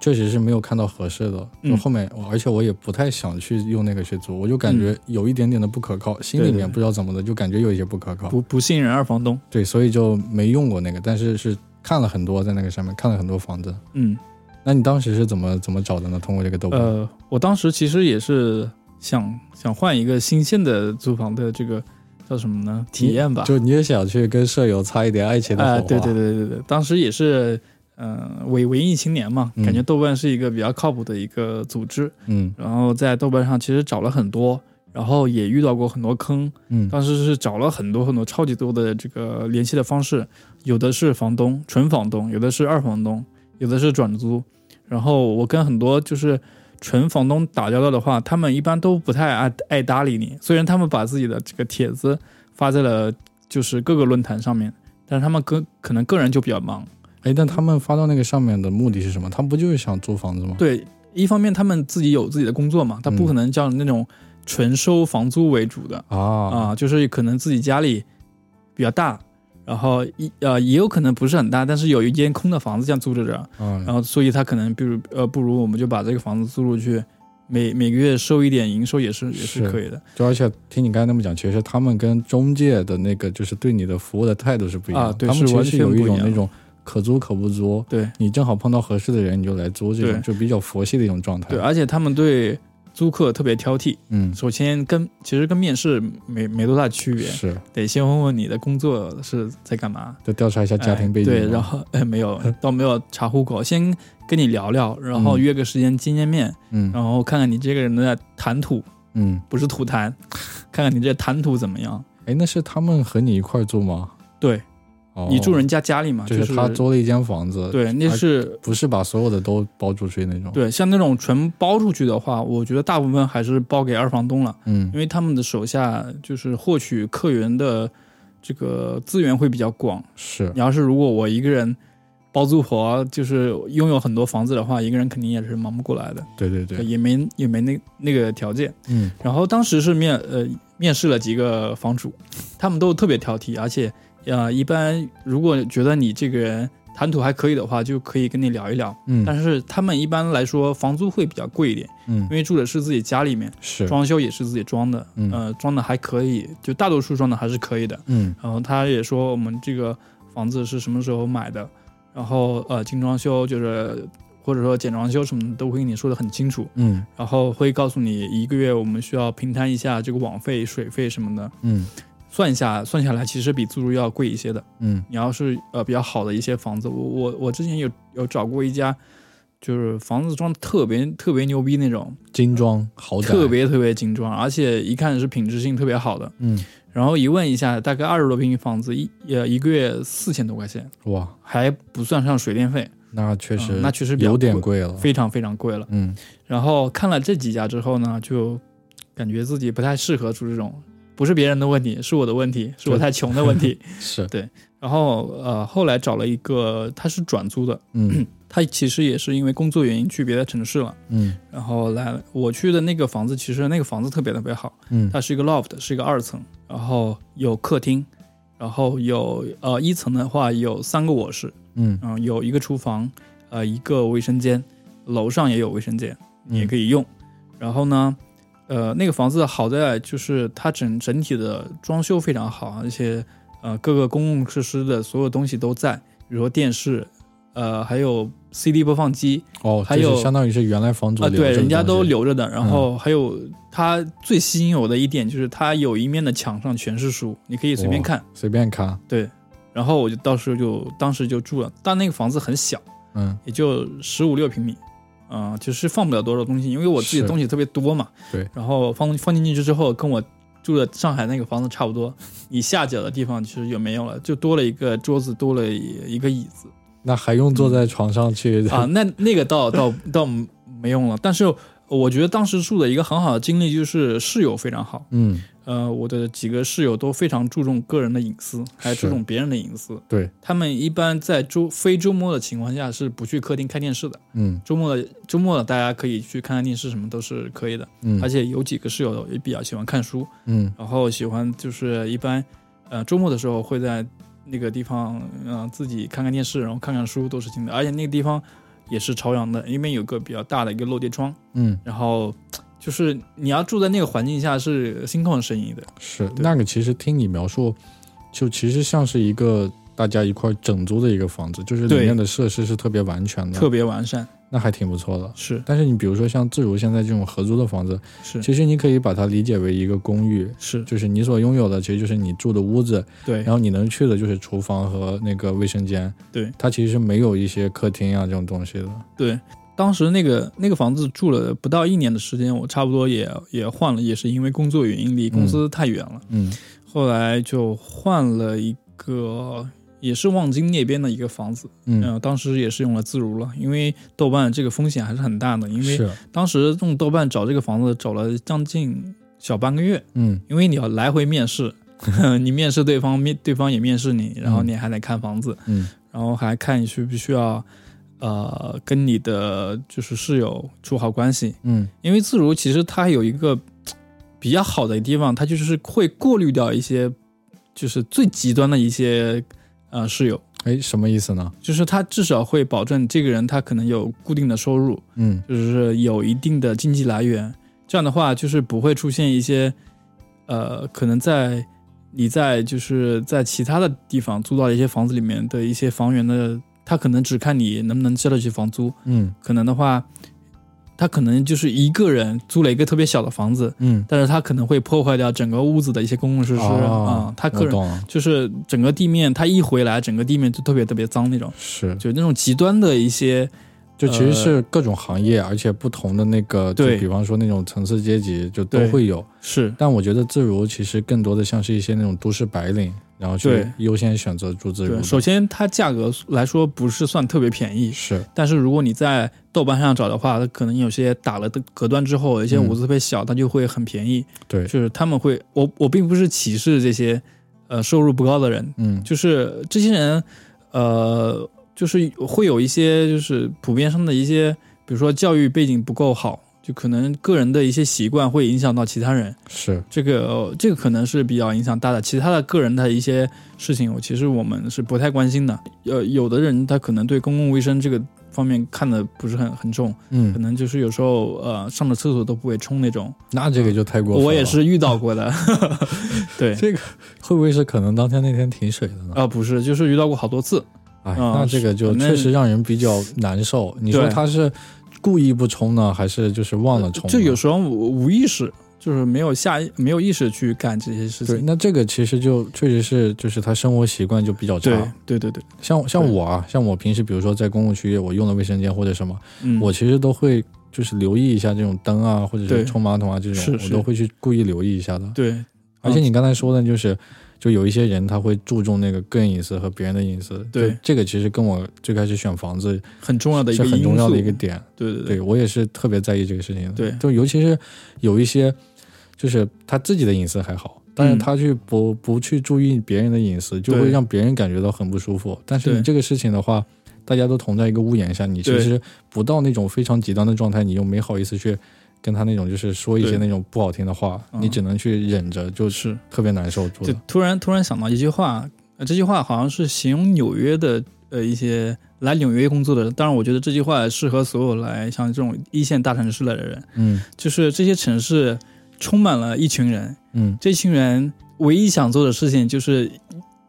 确实是没有看到合适的。就嗯后面，我而且我也不太想去用那个去租，我就感觉有一点点的不可靠，心里面不知道怎么的，就感觉有一些不可靠。不不信任二房东，对，所以就没用过那个，但是是看了很多在那个上面看了很多房子。嗯那你当时是怎么怎么找的呢？通过这个豆瓣？呃，我当时其实也是想想换一个新鲜的租房的这个叫什么呢？体验吧。就你也想去跟舍友擦一点爱情的火哎、花？对对对对对，当时也是，嗯、文文艺青年嘛，嗯感觉豆瓣是一个比较靠谱的一个组织，嗯然后在豆瓣上其实找了很多，然后也遇到过很多坑，嗯当时是找了很多很多超级多的这个联系的方式，有的是房东纯房东，有的是二房东，有的是转租。然后我跟很多就是纯房东打交道的话，他们一般都不太爱爱搭理你。虽然他们把自己的这个帖子发在了就是各个论坛上面，但是他们个可能个人就比较忙。哎，但他们发到那个上面的目的是什么？他们不就是想租房子吗？对，一方面他们自己有自己的工作嘛，他不嗯可能叫那种纯收房租为主的。啊啊，就是可能自己家里比较大，然后一呃也有可能不是很大，但是有一间空的房子这样租着着，嗯然后所以他可能比如呃不如我们就把这个房子租出去，每每个月收一点营收也是也是是可以的就而且听你刚才那么讲，其实他们跟中介的那个就是对你的服务的态度是不一样的。啊对他们完其实是有一种那种可租可不租，对你正好碰到合适的人你就来租，这种就比较佛系的一种状态。对，而且他们对租客特别挑剔。嗯，首先跟其实跟面试没没多大区别，是，得先问问你的工作是在干嘛，就调查一下家庭背景。哎对，然后 哎没有倒没有查户口，先跟你聊聊，然后嗯约个时间见见面，嗯，然后看看你这个人的谈吐嗯，不是吐痰，看看你这谈吐怎么样。哎，那是他们和你一块儿住吗？对哦，你住人家家里嘛，就是是他租了一间房子，，对，那是不是把所有的都包出去那种？，对，像那种纯包出去的话，我觉得大部分还是包给二房东了，嗯因为他们的手下就是获取客源的这个资源会比较广。是你，要是如果我一个人包租婆，就是拥有很多房子的话，一个人肯定也是忙不过来的，对对对，也没也没那那个条件。嗯然后当时是面呃面试了几个房主，他们都特别挑剔，而且呃一般如果觉得你这个人谈吐还可以的话，就可以跟你聊一聊。嗯，但是他们一般来说房租会比较贵一点，嗯。因为住的是自己家里面，是，装修也是自己装的，嗯。呃装的还可以，就大多数装的还是可以的。嗯。然后他也说我们这个房子是什么时候买的，然后呃精装修就是或者说简装修什么的都会跟你说的很清楚，嗯。然后会告诉你一个月我们需要平摊一下这个网费、水费什么的，嗯算一下算下来其实比租住要贵一些的。嗯。你要是呃比较好的一些房子，我我我之前有有找过一家，就是房子装的特别特别牛逼那种，精装豪宅，特别特别精装，而且一看是品质性特别好的。嗯。然后一问一下，大概二十多平房子，一呃一个月四千多块钱，哇，还不算上水电费，那确实、嗯那确实比较有点贵贵了，非常非常贵了。嗯。然后看了这几家之后呢，就感觉自己不太适合住这种，不是别人的问题，是我的问题，是我太穷的问题。是。对，然后呃，后来找了一个，他是转租的，嗯。他其实也是因为工作原因去别的城市了。嗯。然后来我去的那个房子，其实那个房子特别特别好，嗯。它是一个 loft，是一个二层，然后有客厅，然后有呃一层的话有三个卧室，嗯。嗯、有一个厨房，呃一个卫生间，楼上也有卫生间，你也可以用。然后呢，呃那个房子好在就是它整整体的装修非常好，而且呃各个公共设施的所有东西都在，比如说电视，呃还有 CD 播放机，哦，还有就相当于是原来房主啊，对，人家都，留着的。然后还有它最吸引我的一点就是它有一面的墙上全是书，你可以随便哇看。随便看，对，然后我就到时候就当时就住了，但那个房子很小，嗯也就十五六平米，啊、就是放不了多少东西，因为我自己的东西特别多嘛。对，然后放放进去之后，跟我住的上海那个房子差不多，你下脚的地方其实就没有了，就多了一个桌子，多了一个椅子。那还用坐在床上去啊，那那个倒倒倒没用了。但是我觉得当时住的一个很好的经历就是室友非常好，嗯，呃，我的几个室友都非常注重个人的隐私，还注重别人的隐私。对，他们一般在周非周末的情况下是不去客厅看电视的，嗯周末的周末的大家可以去看看电视，什么都是可以的。嗯，而且有几个室友也比较喜欢看书，嗯然后喜欢就是一般，呃，周末的时候会在那个地方，嗯、自己看看电视，然后看看书都是行的。而且那个地方也是朝阳的，因为有个比较大的一个落地窗，嗯然后就是你要住在那个环境下是心旷神怡的。是那个，其实听你描述，就其实像是一个大家一块儿整租的一个房子，就是里面的设施是特别完全的，特别完善，那还挺不错的。是。但是你比如说像自如现在这种合租的房子，是其实你可以把它理解为一个公寓，是，就是你所拥有的其实就是你住的屋子，对。然后你能去的就是厨房和那个卫生间，对。它其实没有一些客厅啊这种东西的。对。当时那个那个房子住了不到一年的时间，我差不多也也换了，也是因为工作原因离公司太远了。嗯。后来就换了一个，也是望京那边的一个房子，嗯，呃，当时也是用了自如了，因为豆瓣这个风险还是很大的，因为，当时用豆瓣找这个房子找了将近小半个月，嗯。因为你要来回面试，你面试对方，面对方也面试你，然后你还得看房子，嗯。然后还看你需不需要，呃，跟你的就是室友处好关系，嗯。因为自如其实它有一个比较好的地方，它就是会过滤掉一些就是最极端的一些呃室友，哎，什么意思呢？就是他至少会保证这个人他可能有固定的收入，嗯。就是有一定的经济来源，这样的话就是不会出现一些呃可能在你在就是在其他的地方租到一些房子里面的一些房源的，他可能只看你能不能交得起房租，嗯。可能的话，他可能就是一个人租了一个特别小的房子，嗯，但是他可能会破坏掉整个屋子的一些公共设施啊、哦他个人我懂。了，就是整个地面，他一回来，整个地面就特别特别脏那种，是，就那种极端的一些就其实是各种行业，而且不同的那个，就比方说那种层次阶级，就都会有。是。但我觉得自如其实更多的像是一些那种都市白领，然后去优先选择住自如对，首先它价格来说不是算特别便宜，是。但是如果你在豆瓣上找的话，它可能有些打了的隔断之后，有些嗯。屋子特别小，它就会很便宜。对，就是他们会，我我并不是歧视这些呃收入不高的人，嗯，就是这些人，呃，就是会有一些就是普遍上的一些，比如说教育背景不够好，就可能个人的一些习惯会影响到其他人，是这个、呃这个可能是比较影响大的。其他的个人的一些事情，我其实我们是不太关心的。呃，有的人他可能对公共卫生这个方面看的不是很很重，嗯可嗯，能就是有时候呃上了厕所都不会冲那种。那这个就太过分了。我也是遇到过的，对。这个会不会是可能当天那天停水了呢？啊、不是，就是遇到过好多次。哎，啊那这个就确实让人比较难受。你说他是故意不冲呢，还是就是忘了冲呢？就有时候无无意识，就是没有下没有意识去干这些事对，情。那这个其实就确实是就是他生活习惯就比较差。对对对对，像像我啊，像我平时比如说在公共区域，我用的卫生间或者什么，嗯，我其实都会就是留意一下这种灯啊，或者是冲马桶啊这种，我都会去故意留意一下的。对，而且你刚才说的就是，就有一些人他会注重那个个人隐私和别人的隐私。对这个其实跟我最开始选房子很重要的一是个很重要的一个。点。对对对我也是特别在意这个事情的。对就尤其是有一些，就是他自己的隐私还好，但是嗯他去不不去注意别人的隐私，就会让别人感觉到很不舒服。但是你这个事情的话，大家都同在一个屋檐下，你其实不到那种非常极端的状态，你又没好意思去。跟他那种就是说一些那种不好听的话，嗯。你只能去忍着，就是特别难受。就突然突然想到一句话，呃，这句话好像是形容纽约的呃一些来纽约工作的人。当然，我觉得这句话适合所有来像这种一线大城市来的人，嗯。就是这些城市充满了一群人，嗯。这群人唯一想做的事情就是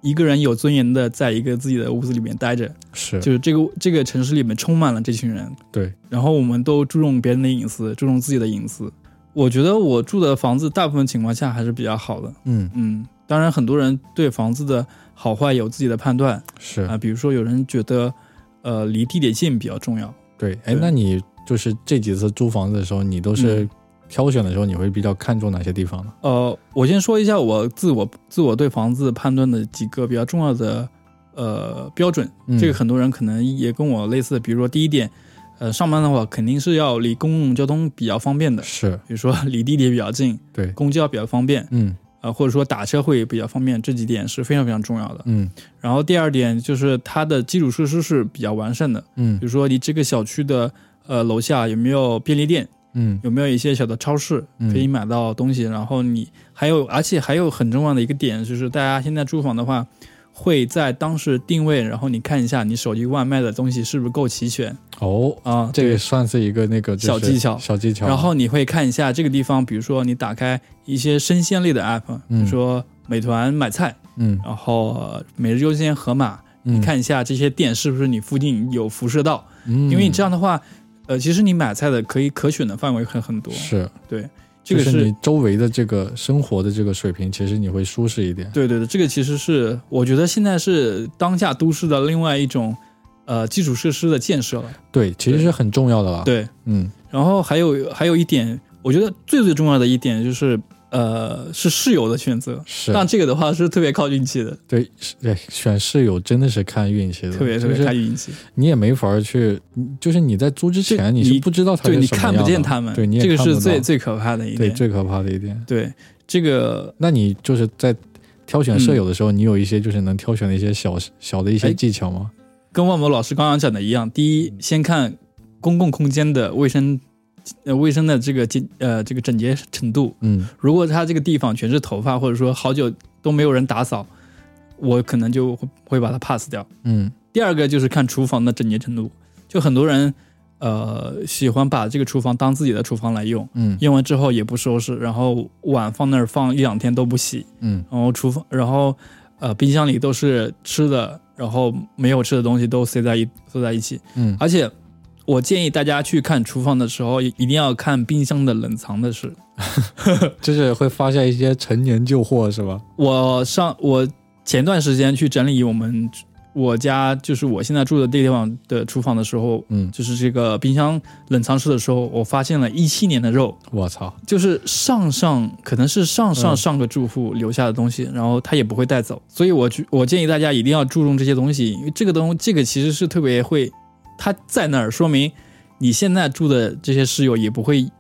一个人有尊严的在一个自己的屋子里面待着，是就是这个这个城市里面充满了这群人。对，然后我们都注重别人的隐私，注重自己的隐私。我觉得我住的房子大部分情况下还是比较好的。嗯嗯，当然很多人对房子的好坏有自己的判断是啊、比如说有人觉得，呃，离地铁近比较重要。对。哎，那你就是这几次租房子的时候，你都是嗯挑选的时候，你会比较看重哪些地方呢？呃，我先说一下我自我自我对房子判断的几个比较重要的呃标准。嗯。这个很多人可能也跟我类似，比如说第一点，呃，上班的话肯定是要离公共交通比较方便的，是。比如说离地铁比较近，对，公交比较方便，嗯。啊、或者说打车会比较方便，这几点是非常非常重要的。嗯。然后第二点就是它的基础设施是比较完善的，嗯。比如说你这个小区的呃楼下有没有便利店，嗯。有没有一些小的超市嗯。可以买到东西，然后你还有，而且还有很重要的一个点就是，大家现在住房的话，会在当时定位，然后你看一下你手机外卖的东西是不是够齐全。哦，啊，这个算是一个那个小技巧。小技巧。然后你会看一下这个地方，比如说你打开一些生鲜类的 app，比嗯如说美团买菜，嗯。然后呃每日优鲜盒马，你，看一下这些店是不是你附近有辐射到，嗯，因为你这样的话，呃，其实你买菜的可以可选的范围很很多，是对，这个就是你周围的这个生活的这个水平，其实你会舒适一点。对对对，这个其实是我觉得现在是当下都市的另外一种呃基础设施的建设了。对，其实是很重要的了。，对，嗯然后还有还有一点，我觉得最最重要的一点就是呃是室友的选择。是，但这个的话是特别靠运气的，对是对选室友真的是看运气的，特别特别是看运气。你也没法儿去，就是你在租之前你是不知道他对你看不见他们，对，你也这个是最最可怕的一点。对最可怕的一点。对这个那你就是在挑选舍友的时候，你有一些就是能挑选的一些小小的一些哎技巧吗？跟万博老师刚刚讲的一样，第一先看公共空间的卫生。呃，卫生的这个洁呃这个整洁程度，嗯如果他这个地方全是头发，或者说好久都没有人打扫，我可能就会会把它 pass 掉。嗯第二个就是看厨房的整洁程度，就很多人呃喜欢把这个厨房当自己的厨房来用，嗯用完之后也不收拾，然后碗放那儿放一两天都不洗，嗯然后厨房然后呃冰箱里都是吃的，然后没有吃的东西都塞在一塞在一起，嗯而且。我建议大家去看厨房的时候，一定要看冰箱的冷藏的事。就是会发现一些陈年旧货是吧？我上我前段时间去整理我们我家就是我现在住的这地方的厨房的时候，嗯，就是这个冰箱冷藏室的时候，我发现了一七年的肉，我操，就是上上可能是上上嗯上个住户留下的东西，然后他也不会带走，所以我去我建议大家一定要注重这些东西，因为这个东这个其实是特别会，它在那儿说明你现在住的这些室友也不会一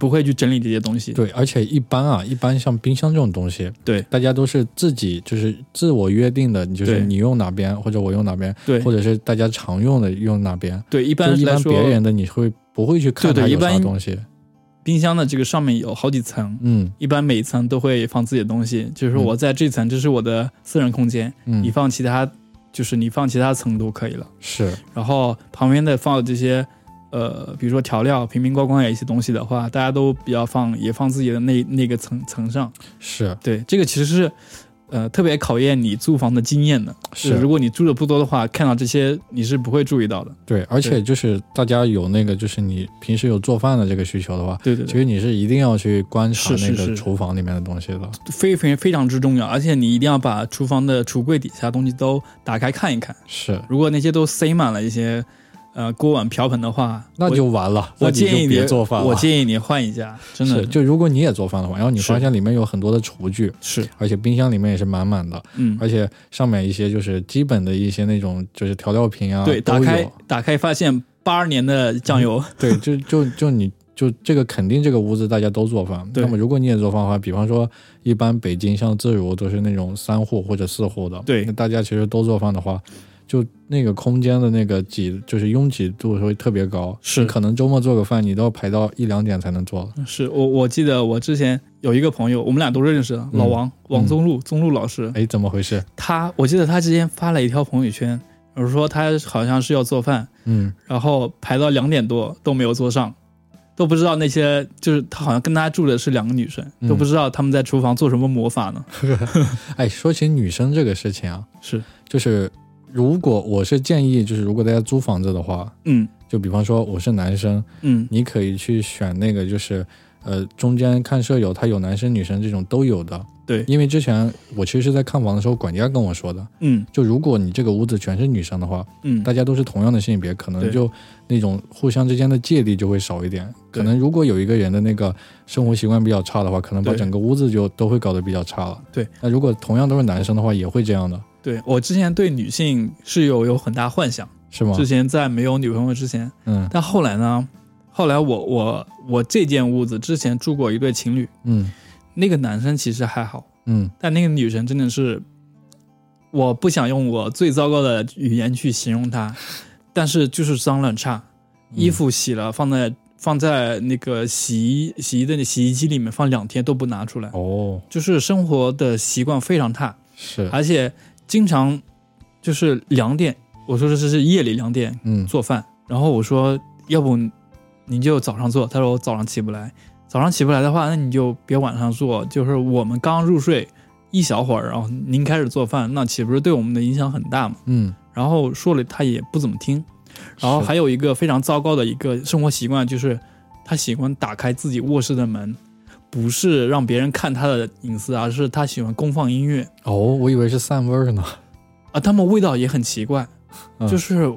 不会去整理这些东西，对，而且一般啊，一般像冰箱这种东西，对。大家都是自己就是自我约定的，你就是你用哪边或者我用哪边，对。或者是大家常用的用哪边，对，一般一般别人的你会不会去看它有对对一般啥东西？冰箱的这个上面有好几层。嗯。一般每一层都会放自己的东西，就是我在这层，这是我的私人空间，嗯。你嗯，放其他，就是你放其他层都可以了。是然后旁边的放的这些，呃，比如说调料、瓶瓶罐罐一些东西的话，大家都比较放，也放自己的那那个层层上。是对，这个其实是，呃，特别考验你租房的经验的。是如果你住的不多的话，看到这些你是不会注意到的。对，而且就是大家有那个，就是你平时有做饭的这个需求的话，对对对，其实你是一定要去观察那个厨房里面的东西的。非非非常之重要，而且你一定要把厨房的橱柜底下东西都打开看一看。是，如果那些都塞满了一些，呃，锅碗瓢盆的话，那就完了。我建议你别做饭了。我建议你换一家，真的，就如果你也做饭的话，然后你发现里面有很多的厨具，是，而且冰箱里面也是满满的，嗯，而且上面一些就是基本的一些那种就是调料瓶啊，对，打开。打开发现八二年的酱油，对，就就就你就这个肯定这个屋子大家都做饭。那么如果你也做饭的话，比方说一般北京像自如都是那种三户或者四户的，对那大家其实都做饭的话。就那个空间的那个挤，就是拥挤度会特别高，是。可能周末做个饭，你都要排到一两点才能做了。是我我记得我之前有一个朋友，我们俩都认识老王王宗禄宗禄老师，哎，怎么回事？他我记得他之前发了一条朋友圈，我说他好像是要做饭，嗯，然后排到两点多都没有做上，都不知道那些就是他好像跟他住的是两个女生，嗯。都不知道他们在厨房做什么魔法呢。哎，说起女生这个事情啊，是，就是如果我是建议，就是如果大家租房子的话，嗯。就比方说我是男生，嗯。你可以去选那个就是。呃，中间看舍友，他有男生女生这种都有的。对。因为之前我其实是在看房的时候，管家跟我说的，嗯。就如果你这个屋子全是女生的话，嗯，大家都是同样的性别，可能就那种互相之间的芥蒂就会少一点。可能如果有一个人的那个生活习惯比较差的话，可能把整个屋子就都会搞得比较差了。对，那如果同样都是男生的话，也会这样的，对我之前对女性是有有很大幻想，是吗？之前在没有女朋友之前，嗯。但后来呢，后来我我我这间屋子之前住过一对情侣，嗯。那个男生其实还好，嗯。但那个女生真的是，我不想用我最糟糕的语言去形容她，但是就是脏乱差，嗯。衣服洗了放在放在那个洗衣洗衣的洗衣机里面放两天都不拿出来，哦，就是生活的习惯非常差，是，而且经常就是两点，我说的这是夜里两点嗯。做饭，然后我说要不您就早上做，他说我早上起不来，早上起不来的话，那你就别晚上做，就是我们刚入睡一小会儿，然后您开始做饭，那岂不是对我们的影响很大嘛？嗯。然后说了他也不怎么听，然后还有一个非常糟糕的一个生活习惯，就是他喜欢打开自己卧室的门。不是让别人看他的隐私，而是他喜欢公放音乐。哦，我以为是散味儿呢。啊，他们味道也很奇怪，嗯。就是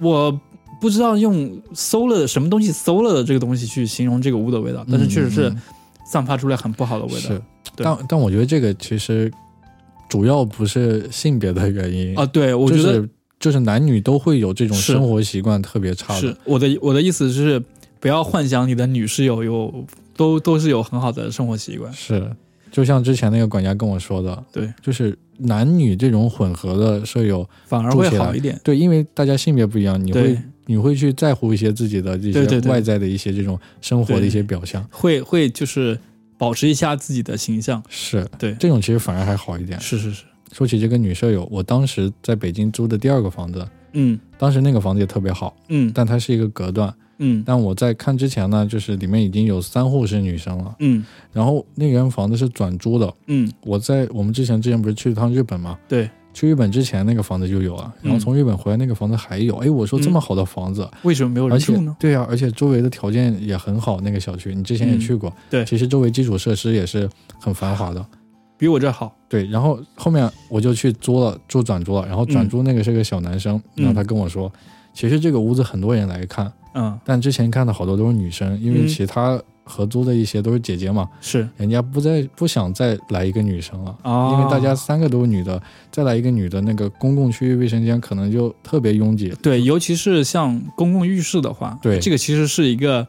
我不知道用馊了什么东西馊了的这个东西去形容这个屋的味道，但是确实是散发出来很不好的味道。是，但但我觉得这个其实主要不是性别的原因。啊，对，我觉得就是就是男女都会有这种生活习惯特别差的。是我的我的意思是，不要幻想你的女室友有都都是有很好的生活习惯。是，就像之前那个管家跟我说的，对，就是男女这种混合的舍友，反而会好一点。对，因为大家性别不一样，你会，你会去在乎一些自己的这些外在的一些这种生活的一些表象。会会就是保持一下自己的形象。是，对，这种其实反而还好一点。是是是，说起这个女舍友，我当时在北京租的第二个房子，嗯当时那个房子也特别好，嗯但它是一个隔断。嗯但我在看之前呢，就是里面已经有三户是女生了，嗯然后那间房子是转租的。嗯，我在我们之前之前不是去一趟日本吗？对，去日本之前那个房子就有了，然后嗯从日本回来那个房子还有。哎，我说这么好的房子，为什么没有人住呢？对呀、而且周围的条件也很好，那个小区你之前也嗯去过，对其实周围基础设施也是很繁华的。比我这好。对，然后后面我就去租了住转租了，然后转租那个是个小男生，嗯然后他跟我说，其实这个屋子很多人来看，嗯，但之前看的好多都是女生，因为嗯其他合租的一些都是姐姐嘛，是人家不再不想再来一个女生了。啊，因为大家三个都是女的，再来一个女的，那个公共区域卫生间可能就特别拥挤。对，尤其是像公共浴室的话，对这个其实是一个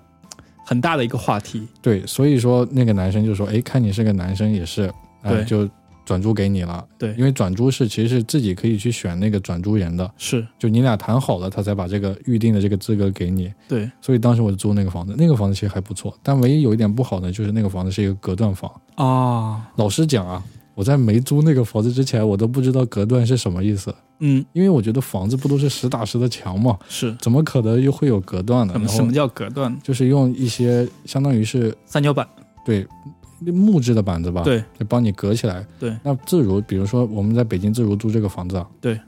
很大的一个话题。对，所以说那个男生就说：“哎，看你是个男生，也是，呃、对就转租给你了。对因为转租是其实是自己可以去选那个转租人的，是就你俩谈好了，他才把这个预定的这个资格给你。对所以当时我就租那个房子，那个房子其实还不错，但唯一有一点不好的就是那个房子是一个隔断房。啊，老实讲啊，我在没租那个房子之前，我都不知道隔断是什么意思，嗯，因为我觉得房子不都是实打实的墙吗？是怎么可能又会有隔断呢？什么什么叫隔断？就是用一些相当于是三角板。对木质的板子吧，，对。就帮你隔起来。对，那自如，比如说我们在北京自如租这个房子啊，对，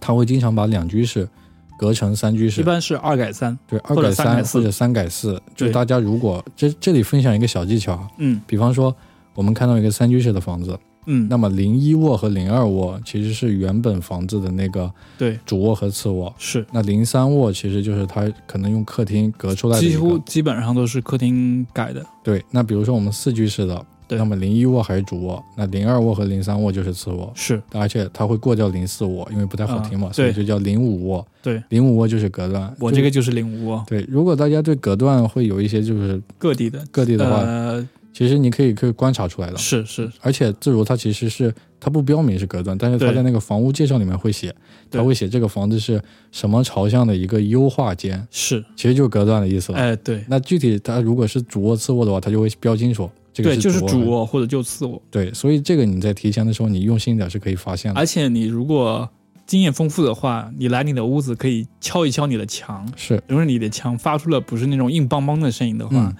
他会经常把两居室隔成三居室，一般是二改三。对，二改三或者三改四。就大家如果这这里分享一个小技巧啊，嗯。比方说我们看到一个三居室的房子，嗯，那么零一卧和零二卧其实是原本房子的那个对主卧和次卧，是那零三卧其实就是它可能用客厅隔出来的。几乎基本上都是客厅改的。对，那比如说我们四居室的，对那么零一卧还是主卧，那零二卧和零三卧就是次卧，是而且它会过掉零四卧，因为不太好听嘛，啊所以就叫零五卧。对，零五卧就是隔断。我这个就是零五卧，对，如果大家对隔断会有一些就是各地的。各地的话，呃，其实你可以可以观察出来的。是是，而且自如它其实是它不标明是隔断，但是它在那个房屋介绍里面会写，它会写这个房子是什么朝向的一个优化间，是，其实就是隔断的意思了。哎，对。那具体它如果是主卧次卧的话，它就会标清楚这个对，就是主主卧或者就次卧。对，所以这个你在提前的时候，你用心一点是可以发现的。而且你如果经验丰富的话，你来你的屋子可以敲一敲你的墙，是，如果你的墙发出了不是那种硬邦邦的声音的话，嗯，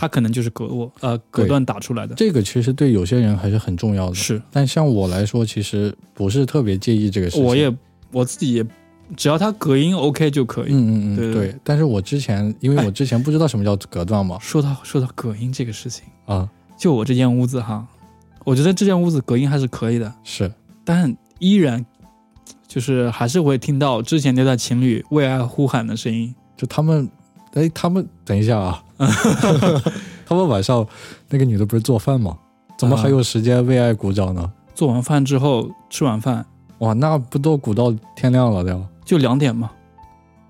它可能就是隔我呃隔断打出来的。这个其实对有些人还是很重要的。是，但像我来说，其实不是特别介意这个事情。我也我自己也，只要它隔音 OK 就可以。嗯嗯嗯，对。但是我之前，因为我之前不知道什么叫隔断嘛，说到说到隔音这个事情，啊，就我这间屋子哈，我觉得这间屋子隔音还是可以的，是，但依然就是还是会听到之前那对情侣为爱呼喊的声音。就他们，哎，他们等一下啊，他们晚上那个女的不是做饭吗？怎么还有时间为爱鼓掌呢？做完饭之后吃完饭哇，那不都鼓到天亮了的？就两点嘛，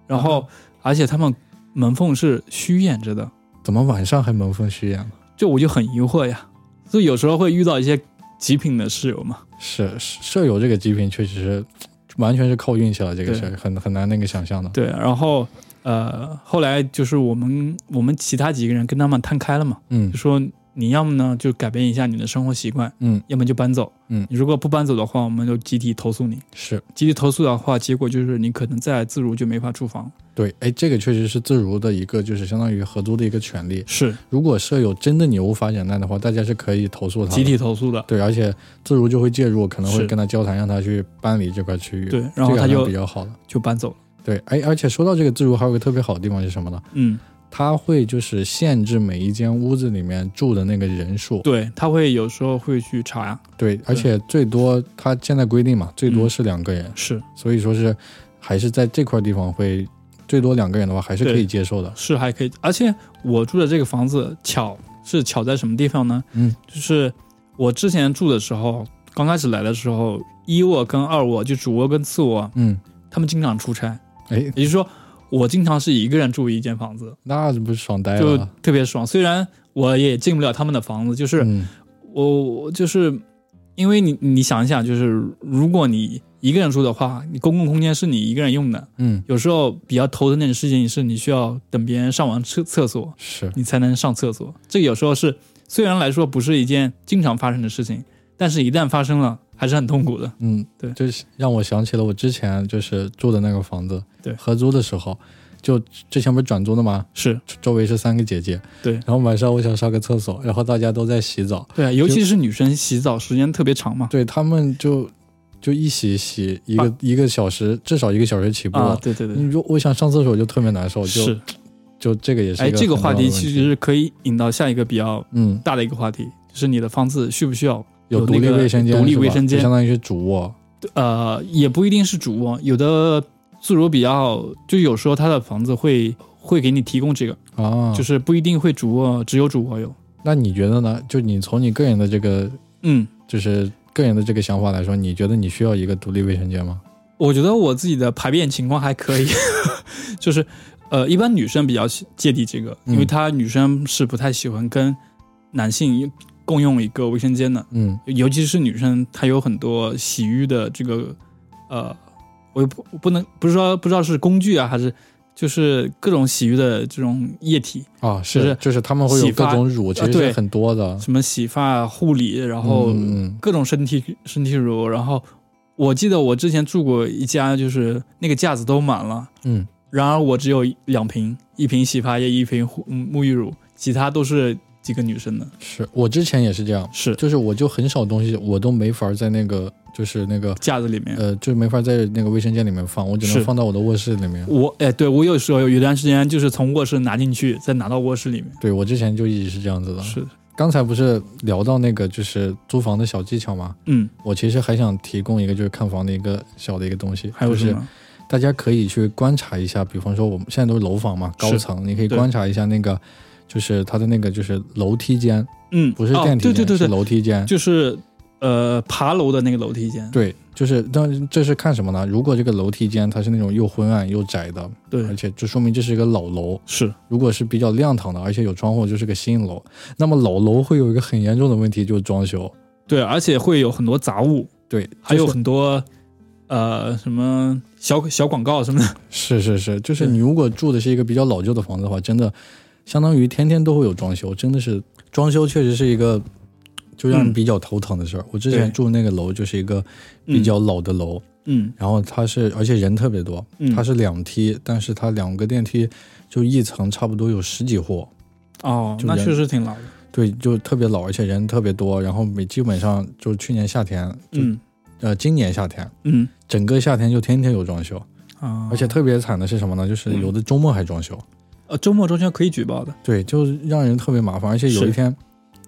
然后、而且他们门缝是虚掩着的，怎么晚上还门缝虚掩呢？就我就很疑惑呀。所以有时候会遇到一些极品的室友嘛，是是舍友这个极品确实是完全是靠运气了，这个对事儿很很难那个想象的。对，然后呃后来就是我们我们其他几个人跟他们摊开了嘛，嗯就说你要么呢就改变一下你的生活习惯，嗯，要么就搬走。嗯你如果不搬走的话，我们就集体投诉你。是集体投诉的话，结果就是你可能在自如就没法住房。对，哎，这个确实是自如的一个就是相当于合租的一个权利。是如果舍友真的你无法忍耐的话，大家是可以投诉他。集体投诉的。对，而且自如就会介入，可能会跟他交谈，让他去搬离这块区域。对，然后他就比较好了。就搬走了。对，哎，而且说到这个自如，还有个特别好的地方是什么呢？嗯，它会就是限制每一间屋子里面住的那个人数。对，他会有时候会去查，对，而且最多它现在规定嘛，最多是两个人，是所以说是还是在这块地方会最多两个人的话，还是可以接受的。是还可以。而且我住的这个房子巧是巧在什么地方呢？嗯，就是我之前住的时候，刚开始来的时候，一卧跟二卧就主卧跟次卧，嗯，他们经常出差，哎，也就是说，我经常是一个人住一间房子，那这不是爽呆了就？特别爽。虽然我也进不了他们的房子，就是嗯，我我就是因为你你想一想，就是如果你一个人住的话，你公共空间是你一个人用的，嗯，有时候比较头疼的事情是你需要等别人上完厕厕所，是，你才能上厕所。这有时候是虽然来说不是一件经常发生的事情，但是一旦发生了，还是很痛苦的。嗯，对。就是让我想起了我之前就是住的那个房子，对。合租的时候，就之前不是转租的吗？是。周围是三个姐姐，对。然后晚上我想上个厕所，然后大家都在洗澡，对啊，尤其是女生洗澡时间特别长嘛。对他们就就一洗洗一个、一个小时，至少一个小时起步了。啊，对对对，你说我想上厕所就特别难受，就是。就这个也是哎，这个话题。其实是可以引到下一个比较嗯。大的一个话题，就是你的房子需不需要有独立卫生间，独立卫生间相当于是主卧。呃，也不一定是主卧，有的自如比较，就有时候他的房子会会给你提供这个，啊，就是不一定会主卧只有主卧有。那你觉得呢？就你从你个人的这个，嗯，就是个人的这个想法来说，你觉得你需要一个独立卫生间吗？我觉得我自己的排便情况还可以，就是呃，一般女生比较喜芥蒂这个，嗯因为她女生是不太喜欢跟男性共用一个卫生间的，嗯。尤其是女生，她有很多洗浴的这个呃，我也不不能不是说不知道是工具啊，还是就是各种洗浴的这种液体，啊，就是是就是他们会有各种乳，其实很多的。什么洗发、护理，然后嗯各种身体身体乳，然后我记得我之前住过一家，就是那个架子都满了，嗯。然而我只有两瓶，一瓶洗发液，一瓶沐浴乳，其他都是几个女生的，是我之前也是这样，是就是我就很少东西我都没法在那个就是那个架子里面。呃，就没法在那个卫生间里面放，我只能放到我的卧室里面。我哎，对我有时候有一段时间就是从卧室拿进去，再拿到卧室里面。对我之前就一直是这样子的。是，刚才不是聊到那个就是租房的小技巧吗？嗯，我其实还想提供一个就是看房的一个小的一个东西，还有什么？大家可以去观察一下，比方说我们现在都是楼房嘛，高层，你可以观察一下那个，就是它的那个就是楼梯间，嗯，不是哦电梯间，是对对对对，楼梯间。就是呃爬楼的那个楼梯间。对，就是，但这是看什么呢？如果这个楼梯间它是那种又昏暗又窄的，对而且就说明这是一个老楼。是如果是比较亮堂的，而且有窗户，就是个新楼。那么老楼会有一个很严重的问题，就是装修。对，而且会有很多杂物，对，还有很多呃什么小小广告什么的。是是是，就是你如果住的是一个比较老旧的房子的话，真的相当于天天都会有装修，真的是装修确实是一个就让人嗯比较头疼的事儿。我之前住那个楼就是一个比较老的楼，嗯然后它是而且人特别多，嗯，它是两梯，但是它两个电梯就一层差不多有十几户，哦，那确实挺老的。对，就特别老，而且人特别多。然后每基本上就去年夏天，就、嗯呃今年夏天，嗯整个夏天就天天有装修，啊，而且特别惨的是什么呢？就是有的周末还装修。呃周末装修可以举报的。对，就让人特别麻烦。而且有一天，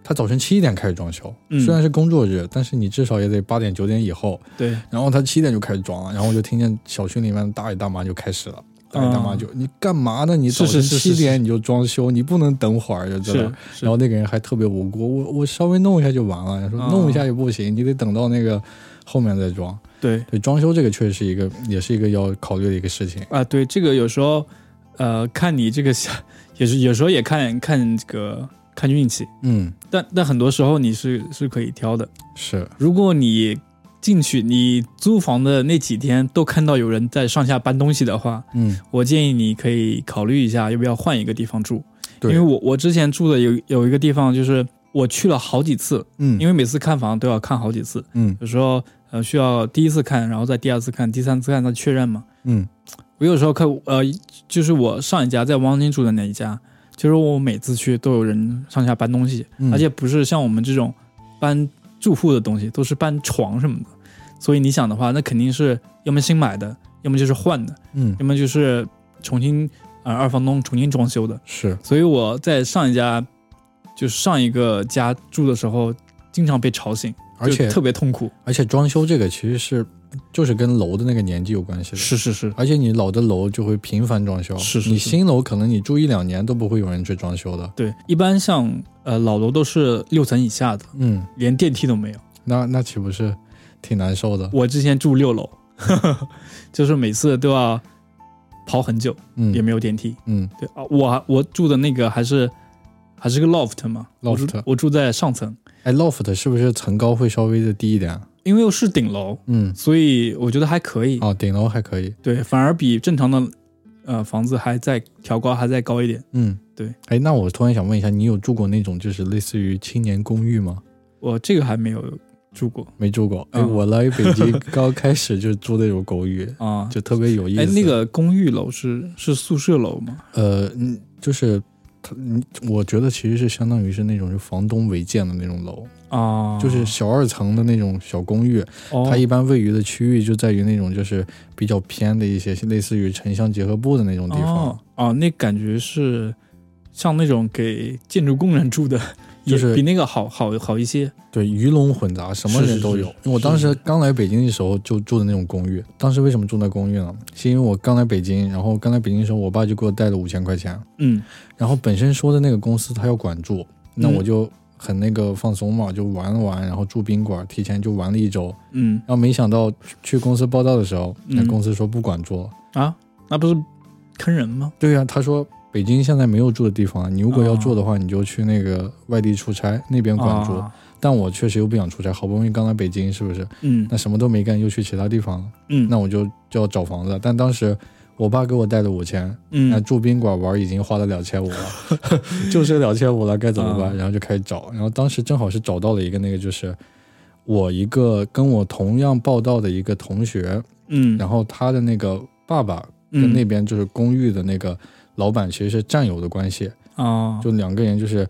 他早晨七点开始装修，嗯虽然是工作日，但是你至少也得八点九点以后。对，然后他七点就开始装了，然后我就听见小区里面的大爷大妈就开始了。大爷大妈就、你干嘛呢？你早晨是是是是七点你就装修，你不能等会儿就知道。是是然后那个人还特别无辜，我我稍微弄一下就完了。说啊弄一下也不行，你得等到那个后面再装。对对，装修这个确实是一个，也是一个要考虑的一个事情。啊，对这个有时候呃看你这个小，也是有时候也看看这个看运气，嗯，但但很多时候你是是可以挑的。是，如果你进去，你租房的那几天都看到有人在上下搬东西的话，嗯，我建议你可以考虑一下要不要换一个地方住。因为我我之前住的有有一个地方，就是我去了好几次，嗯，因为每次看房都要看好几次，嗯。有时候呃需要第一次看，然后再第二次看，第三次看再确认嘛。嗯我有时候看呃，就是我上一家在汪京住的那一家，就是我每次去都有人上下搬东西，嗯，而且不是像我们这种搬住户的东西，都是搬床什么的。所以你想的话，那肯定是要么新买的，要么就是换的，嗯要么就是重新呃二房东重新装修的。是，所以我在上一家就是上一个家住的时候，经常被吵醒，而且特别痛苦。而且装修这个其实是就是跟楼的那个年纪有关系的。是是是，而且你老的楼就会频繁装修，你是是你新楼可能你住一两年都不会有人去装修的。对，一般像呃老楼都是六层以下的，嗯，连电梯都没有。那那岂不是挺难受的？我之前住六楼，就是每次都要跑很久，嗯，也没有电梯。嗯对啊，我我住的那个还是还是个 loft 嘛 Loft 我住我住在上层，哎，loft 是不是层高会稍微的低一点？因为又是顶楼，嗯，所以我觉得还可以。哦，顶楼还可以。对，反而比正常的呃房子还在调高，还在高一点。嗯，对。哎，那我突然想问一下，你有住过那种就是类似于青年公寓吗？我这个还没有住过没住过。哎，嗯我来北京刚开始就住那种公寓，啊。就特别有意思。哎，那个公寓楼是是宿舍楼吗？呃，嗯，就是它，嗯，我觉得其实是相当于是那种就房东违建的那种楼，啊，就是小二层的那种小公寓。哦它一般位于的区域就在于那种就是比较偏的一些类似于城乡结合部的那种地方。哦哦，那感觉是像那种给建筑工人住的就是比那个好好好一些。对，鱼龙混杂，什么人都有。是因为我当时刚来北京的时候就住的那种公寓，当时为什么住那公寓呢？是因为我刚来北京，然后刚来北京的时候，我爸就给我带了五千块钱，嗯然后本身说的那个公司他要管住，那嗯我就很那个放松嘛，就玩了玩，然后住宾馆，提前就玩了一周，嗯然后没想到去公司报道的时候，那嗯公司说不管住了。啊，那不是坑人吗？对呀、他说北京现在没有住的地方，你如果要住的话，你就去那个外地出差，那边管住。啊但我确实又不想出差，好不容易刚来北京，是不是？嗯那什么都没干，又去其他地方了，嗯，那我就就要找房子。但当时我爸给我带了五千，那嗯住宾馆玩已经花了两千五了，就剩两千五了，该怎么办？啊然后就开始找，然后当时正好是找到了一个那个，就是我一个跟我同样报道的一个同学，嗯，然后他的那个爸爸跟嗯那边就是公寓的那个老板其实是战友的关系，啊，就两个人就是。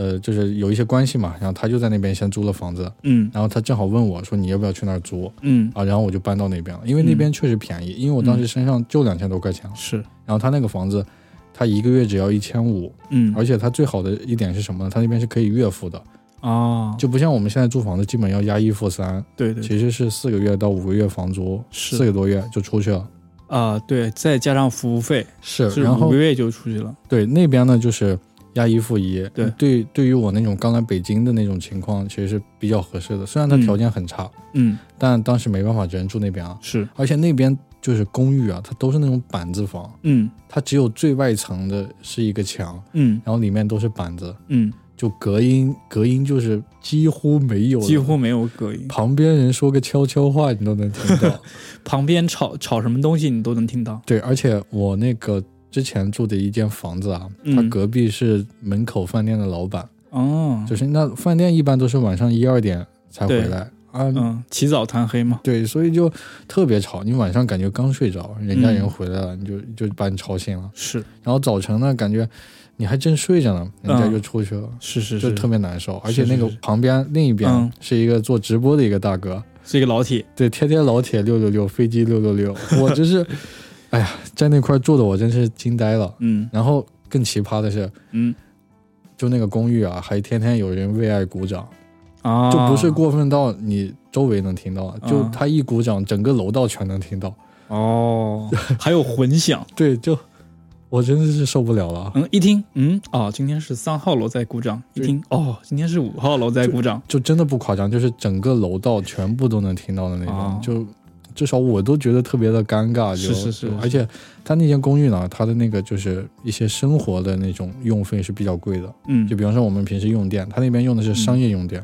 呃，就是有一些关系嘛，然后他就在那边先租了房子，嗯然后他正好问我说你要不要去那儿租嗯啊？然后我就搬到那边了，因为那边确实便宜，因为我当时身上就两千多块钱了。是然后他那个房子，他一个月只要一千五，嗯而且他最好的一点是什么呢？他那边是可以月付的，啊，就不像我们现在租房子基本要押一付三，对对其实是四个月到五个月房租，是四个多月就出去了。啊，对，再加上服务费，是，是然后五个月就出去了。对那边呢就是押一付一，对对，对于我那种刚来北京的那种情况，其实是比较合适的。虽然它嗯条件很差，嗯，但当时没办法，只能住那边啊。是，而且那边就是公寓啊，它都是那种板子房，嗯它只有最外层的是一个墙，嗯然后里面都是板子，嗯，就隔音隔音就是几乎没有，几乎没有隔音，旁边人说个悄悄话你都能听到。旁边吵吵什么东西你都能听到。对，而且我那个之前住的一间房子啊，嗯它隔壁是门口饭店的老板，哦，就是那饭店一般都是晚上一二点才回来啊。嗯，起早贪黑嘛。对，所以就特别吵。你晚上感觉刚睡着，人家人嗯回来了，你就就把你吵醒了。是然后早晨呢，感觉你还正睡着呢，人家嗯就出去了，是是，就是特别难受。而且那个旁边另一边嗯是一个做直播的一个大哥，是一个老铁。对，天天老铁六六六，飞机六六六，我就是，哎呀，在那块住的我真是惊呆了。嗯然后更奇葩的是，嗯就那个公寓啊，还天天有人为爱鼓掌，啊，就不是过分到你周围能听到，就啊他一鼓掌，整个楼道全能听到。哦，还有混响。对，就我真的是受不了了，嗯，一听，嗯，哦，今天是三号楼在鼓掌。一听，哦，今天是五号楼在鼓掌。就真的不夸张，就是整个楼道全部都能听到的那种，哦就至少我都觉得特别的尴尬。就是是是。而且他那间公寓呢，它的那个就是一些生活的那种用费是比较贵的，嗯。就比方说我们平时用电，他那边用的是商业用电，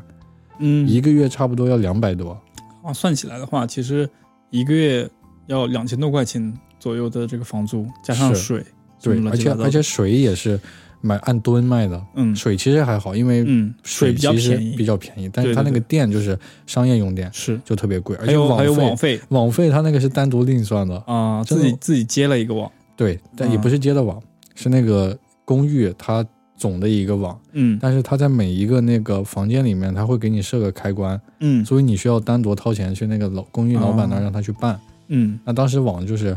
嗯，一个月差不多要两百多。啊，算起来的话，其实一个月要两千多块钱左右的这个房租，加上水，对而且而且水也是买按吨卖的，嗯。水其实还好，因为嗯，水比较其实便宜，比较便宜，但是它那个电就是商业用电，是，就特别贵，而且网还有网费费网费它那个是单独另算的，啊，自己自己接了一个网，对，但也嗯不是接的网，是那个公寓它总的一个网，嗯。但是它在每一个那个房间里面，它会给你设个开关，嗯。所以你需要单独掏钱去那个老公寓老板那让他去办。嗯。那当时网就是，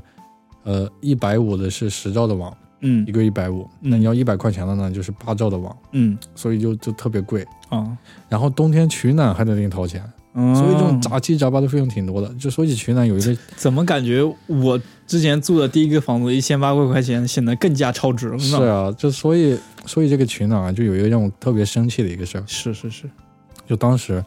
呃，一百五的是十兆的网，嗯。一个一百五，嗯。那你要一百块钱的呢，就是八兆的网，嗯。所以就就特别贵。啊，然后冬天取暖还得另掏钱，嗯所以这种杂七杂八的费用挺多的。就说起取暖，有一个怎么感觉我之前住的第一个房子一千八百块钱，显得更加超值了呢？是啊，就所以所以这个取暖啊，就有一个让我特别生气的一个事儿，是是是，就当时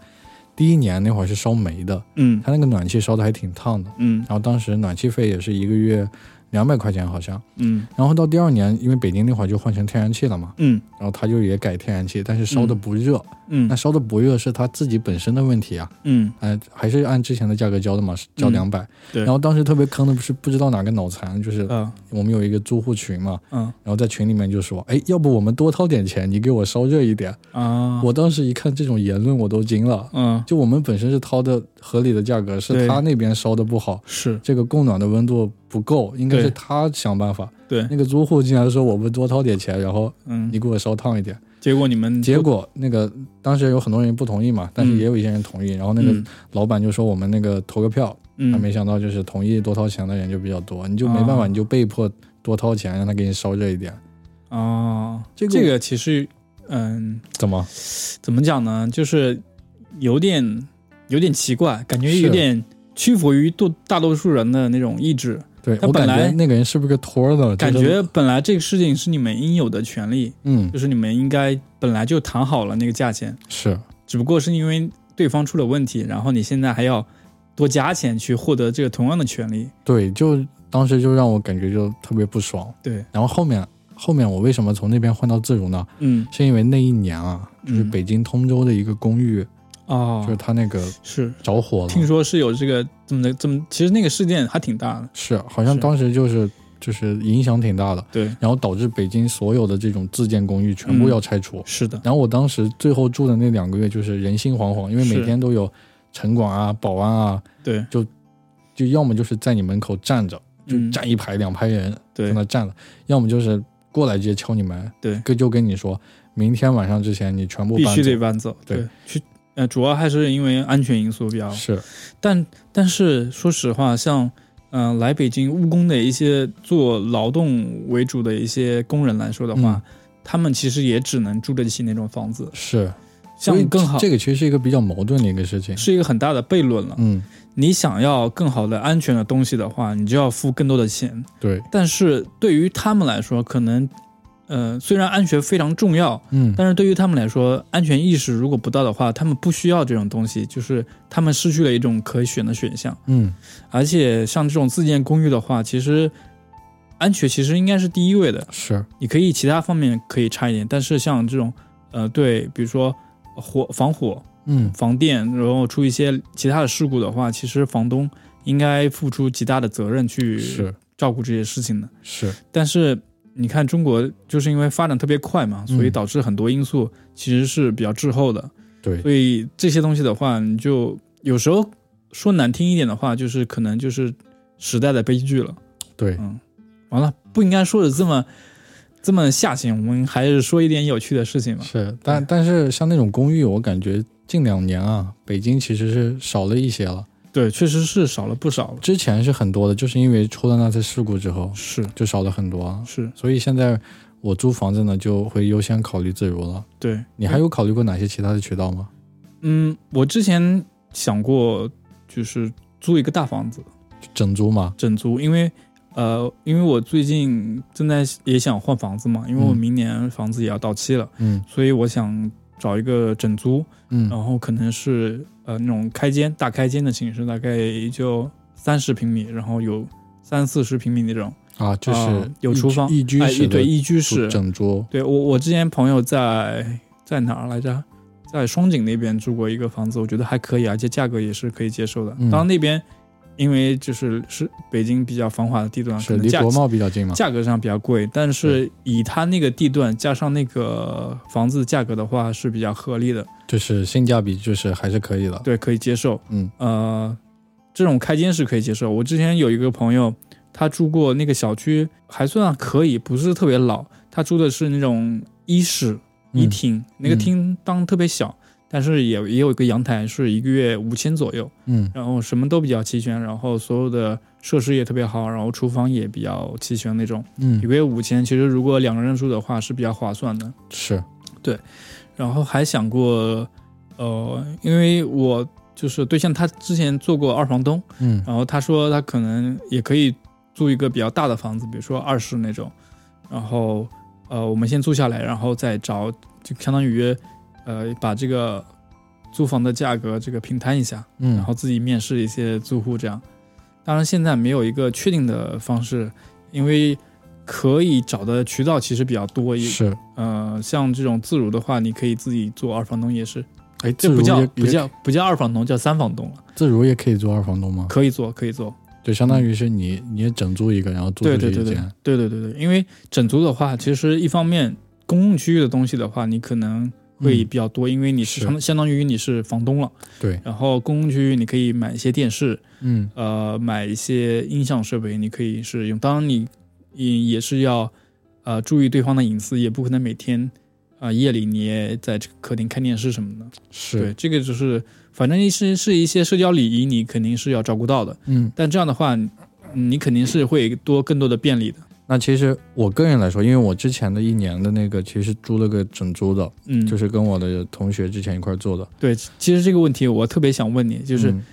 第一年那会儿是烧煤的，嗯。它那个暖气烧的还挺烫的，嗯。然后当时暖气费也是一个月两百块钱好像，嗯。然后到第二年，因为北京那会儿就换成天然气了嘛，嗯。然后他就也改天然气，但是烧的不热，嗯。那烧的不热是他自己本身的问题啊，嗯，呃，还是按之前的价格交的嘛，交嗯两百、对。然后当时特别坑的不是不知道哪个脑残，就是啊我们有一个租户群嘛，嗯。然后在群里面就说，哎，要不我们多掏点钱，你给我烧热一点。啊，我当时一看这种言论，我都惊了。嗯。就我们本身是掏的合理的价格，是他那边烧的不好，是。这个供暖的温度不够，应该是他想办法。对，那个租户竟然说我们多掏点钱，然后嗯你，给我烧烫一点。结果你们结果那个当时有很多人不同意嘛，但是也有一些人同意。然后那个嗯老板就说我们那个投个票，他嗯没想到就是同意多掏钱的人就比较多，你就没办法，啊你就被迫多掏钱让他给你烧热一点。啊，这个这个其实嗯，怎么？怎么讲呢？就是有点有点奇怪，感觉有点屈服于多大多数人的那种意志，对我本来那个人是不是个托儿的？感觉本来这个事情是你们应有的权利，嗯。就是你们应该本来就谈好了那个价钱，是。只不过是因为对方出了问题，然后你现在还要多加钱去获得这个同样的权利。对，就当时就让我感觉就特别不爽。对，然后后面后面我为什么从那边换到自如呢？嗯，是因为那一年啊，就是嗯。北京通州的一个公寓，哦。就是，它那个是，着火了，听说是有这个这么的这么，其实那个事件还挺大的。是好像当时就是就是影响挺大的，对，然后导致北京所有的这种自建公寓全部嗯。要拆除。是的，然后我当时最后住的那两个月就是人心惶惶，因为每天都有城管啊、保安啊，对，就就要么就是在你门口站着，就嗯。站一排两排人在那站着，要么就是过来直接敲你门，对，跟就跟你说明天晚上之前你全部必须得搬走。对对，去呃，主要还是因为安全因素比较。是但但是说实话，像嗯、呃来北京务工的一些做劳动为主的一些工人来说的话，嗯他们其实也只能住得起那种房子，是，所以像更好这个其实是一个比较矛盾的一个事情。是一个很大的悖论了。嗯，你想要更好的安全的东西的话，你就要付更多的钱。对，但是对于他们来说，可能呃虽然安全非常重要，嗯，但是对于他们来说，安全意识如果不到的话，他们不需要这种东西，就是他们失去了一种可选的选项。嗯，而且像这种自建公寓的话，其实安全其实应该是第一位的。是，你可以其他方面可以差一点，但是像这种呃对，比如说火防火、嗯，防电，然后出一些其他的事故的话，其实房东应该付出极大的责任去是照顾这些事情的。是，但是你看中国就是因为发展特别快嘛，所以嗯导致很多因素其实是比较滞后的。对，所以这些东西的话，你就有时候说难听一点的话，就是可能就是时代的悲剧了。对，嗯，完了，不应该说的这么这么下行，我们还是说一点有趣的事情吧。是，但但是像那种公寓，我感觉近两年啊，北京其实是少了一些了。对，确实是少了不少了。之前是很多的，就是因为出了那次事故之后，是就少了很多啊。是，所以现在我租房子呢，就会优先考虑自如了。对你还有考虑过哪些其他的渠道吗？嗯，我之前想过就是租一个大房子整租吗？整租，因为呃，因为我最近正在也想换房子嘛，因为我嗯明年房子也要到期了，嗯所以我想找一个整租，嗯然后可能是呃那种开间大开间的形式，大概也就三十平米，然后有三四十平米那种，啊，就是啊有厨房一居哎，室对一居室。整桌。对我我之前朋友在在哪儿来着？在双井那边住过一个房子，我觉得还可以，而且价格也是可以接受的。嗯当然那边因为就是是北京比较繁华的地段，是离国贸比较近嘛？价格上比较贵，但是以它那个地段加上那个房子价格的话是比较合理的，就是性价比就是还是可以的。对，可以接受。嗯呃，这种开间是可以接受。我之前有一个朋友，他住过那个小区，还算可以，不是特别老。他住的是那种一室一嗯厅，那个厅当特别小，但是也也有一个阳台，是一个月五千左右，嗯。然后什么都比较齐全，然后所有的设施也特别好，然后厨房也比较齐全那种，嗯。一个月五千，其实如果两个人住的话是比较划算的。是。对。然后还想过，呃，因为我就是对象，他之前做过二房东，嗯。然后他说他可能也可以租一个比较大的房子，比如说二室那种，然后呃，我们先租下来，然后再找，就相当于呃把这个租房的价格这个平摊一下，嗯，然后自己面试一些租户这样。当然现在没有一个确定的方式，因为可以找的渠道其实比较多，也是呃，像这种自如的话，你可以自己做二房东也是，哎，这不叫不叫不叫二房东，叫三房东了，自如也可以做二房东吗？可以做可以做。就相当于是你你也整租一个，然后租对对对对出去一间。对对对对，因为整租的话，其实一方面公共区域的东西的话，你可能会嗯比较多，因为你是是相相当于你是房东了。对，然后公共区域你可以买一些电视，嗯呃，买一些音响设备，你可以是用。当然你也也是要呃注意对方的隐私，也不可能每天啊、夜里你也在这个客厅看电视什么的。对，是，这个就是反正是是一些社交礼仪，你肯定是要照顾到的。嗯，但这样的话，你你肯定是会多更多的便利的。那其实我个人来说，因为我之前的一年的那个其实租了个整租的，嗯，就是跟我的同学之前一块做的，对。其实这个问题我特别想问你，就是、嗯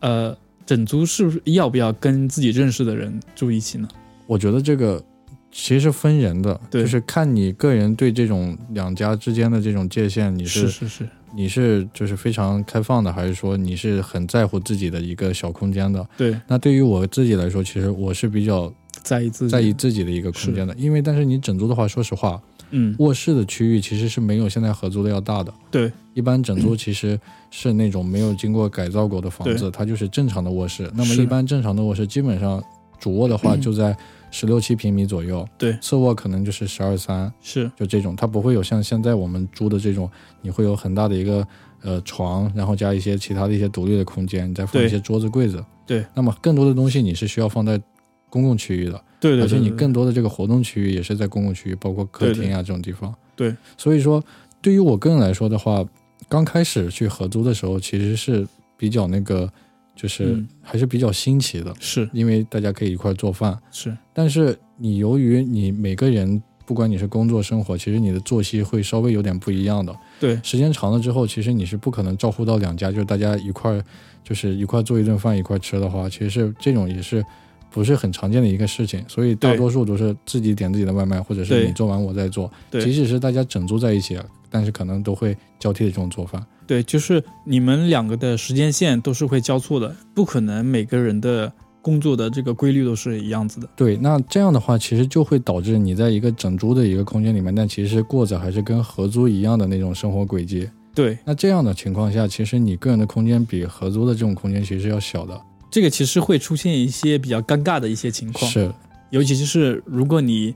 呃，整租是不是要不要跟自己认识的人住一起呢？我觉得这个其实分人的，对就是看你个人对这种两家之间的这种界限，你是是是，你是就是非常开放的，还是说你是很在乎自己的一个小空间的？对，那对于我自己来说，其实我是比较在意自己，在意自己的一个空间的，因为但是你整租的话，说实话，嗯，卧室的区域其实是没有现在合租的要大的。对，一般整租其实是那种没有经过改造过的房子，它就是正常的卧室。那么一般正常的卧室，基本上主卧的话嗯。就在十六七平米左右，对。次卧可能就是十二三，是。就这种，它不会有像现在我们租的这种，你会有很大的一个呃床，然后加一些其他的一些独立的空间，你再放一些桌子柜子。对，那么更多的东西你是需要放在公共区域的，对对对，而且你更多的这个活动区域也是在公共区域，包括客厅啊这种地方。对，所以说对于我个人来说的话，刚开始去合租的时候，其实是比较那个，就是嗯还是比较新奇的，是因为大家可以一块做饭。是但是你由于你每个人，不管你是工作生活，其实你的作息会稍微有点不一样的。对时间长了之后，其实你是不可能照顾到两家，就是大家一块儿，就是一块儿做一顿饭一块儿吃的话，其实是这种也是不是很常见的一个事情。所以大多数都是自己点自己的外卖，或者是你做完我再做。即使是大家整租在一起，但是可能都会交替的这种做法。对，就是你们两个的时间线都是会交错的，不可能每个人的工作的这个规律都是一样子的。对，那这样的话，其实就会导致你在一个整租的一个空间里面，但其实过着还是跟合租一样的那种生活轨迹。对，那这样的情况下，其实你个人的空间比合租的这种空间其实要小的。这个其实会出现一些比较尴尬的一些情况，是，尤其就是如果你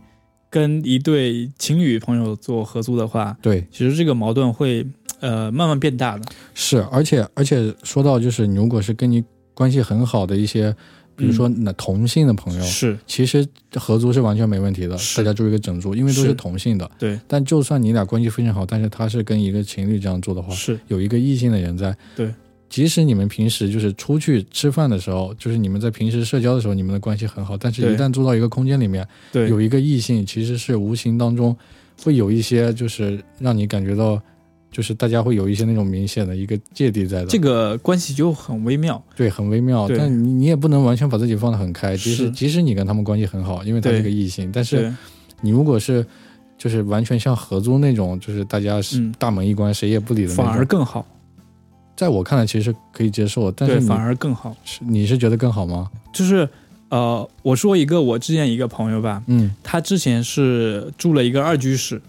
跟一对情侣朋友做合租的话，对，其实这个矛盾会呃慢慢变大的。是，而且而且说到就是，你如果是跟你关系很好的一些，比如说那同性的朋友，是。其实合租是完全没问题的，大家住一个整租，因为都是是。同性的。对，但就算你俩关系非常好，但是他是跟一个情侣这样做的话，是。有一个异性的人在，对，即使你们平时就是出去吃饭的时候，就是你们在平时社交的时候，你们的关系很好，但是一旦坐到一个空间里面，对，有一个异性，其实是无形当中会有一些，就是让你感觉到，就是大家会有一些那种明显的一个芥蒂在的。这个关系就很微妙。对很微妙，但你你也不能完全把自己放得很开。即使即使你跟他们关系很好，因为他是个异性，但是，你如果是就是完全像合租那种，就是大家是嗯大门一关，谁也不理的那反，而更好。在我看来其实可以接受。但是反而更好。是你是觉得更好吗？就是呃，我说一个我之前一个朋友吧，嗯他之前是住了一个二居室，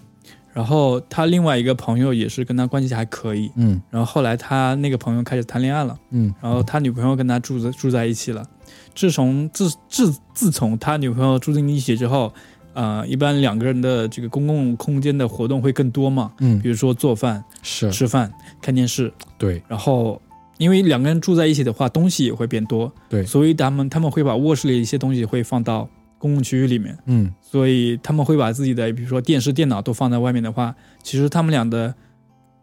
然后他另外一个朋友也是跟他关系还可以，嗯然后后来他那个朋友开始谈恋爱了，嗯然后他女朋友跟他住在住在一起了。自从自自自从他女朋友住进一起之后，呃，一般两个人的这个公共空间的活动会更多嘛，嗯。比，如说做饭、是。吃饭、看电视，对。然后因为两个人住在一起的话，东西也会变多，对。所以他们他们会把卧室里的一些东西会放到公共区域里面，嗯。所以他们会把自己的比如说电视、电脑都放在外面的话，其实他们俩的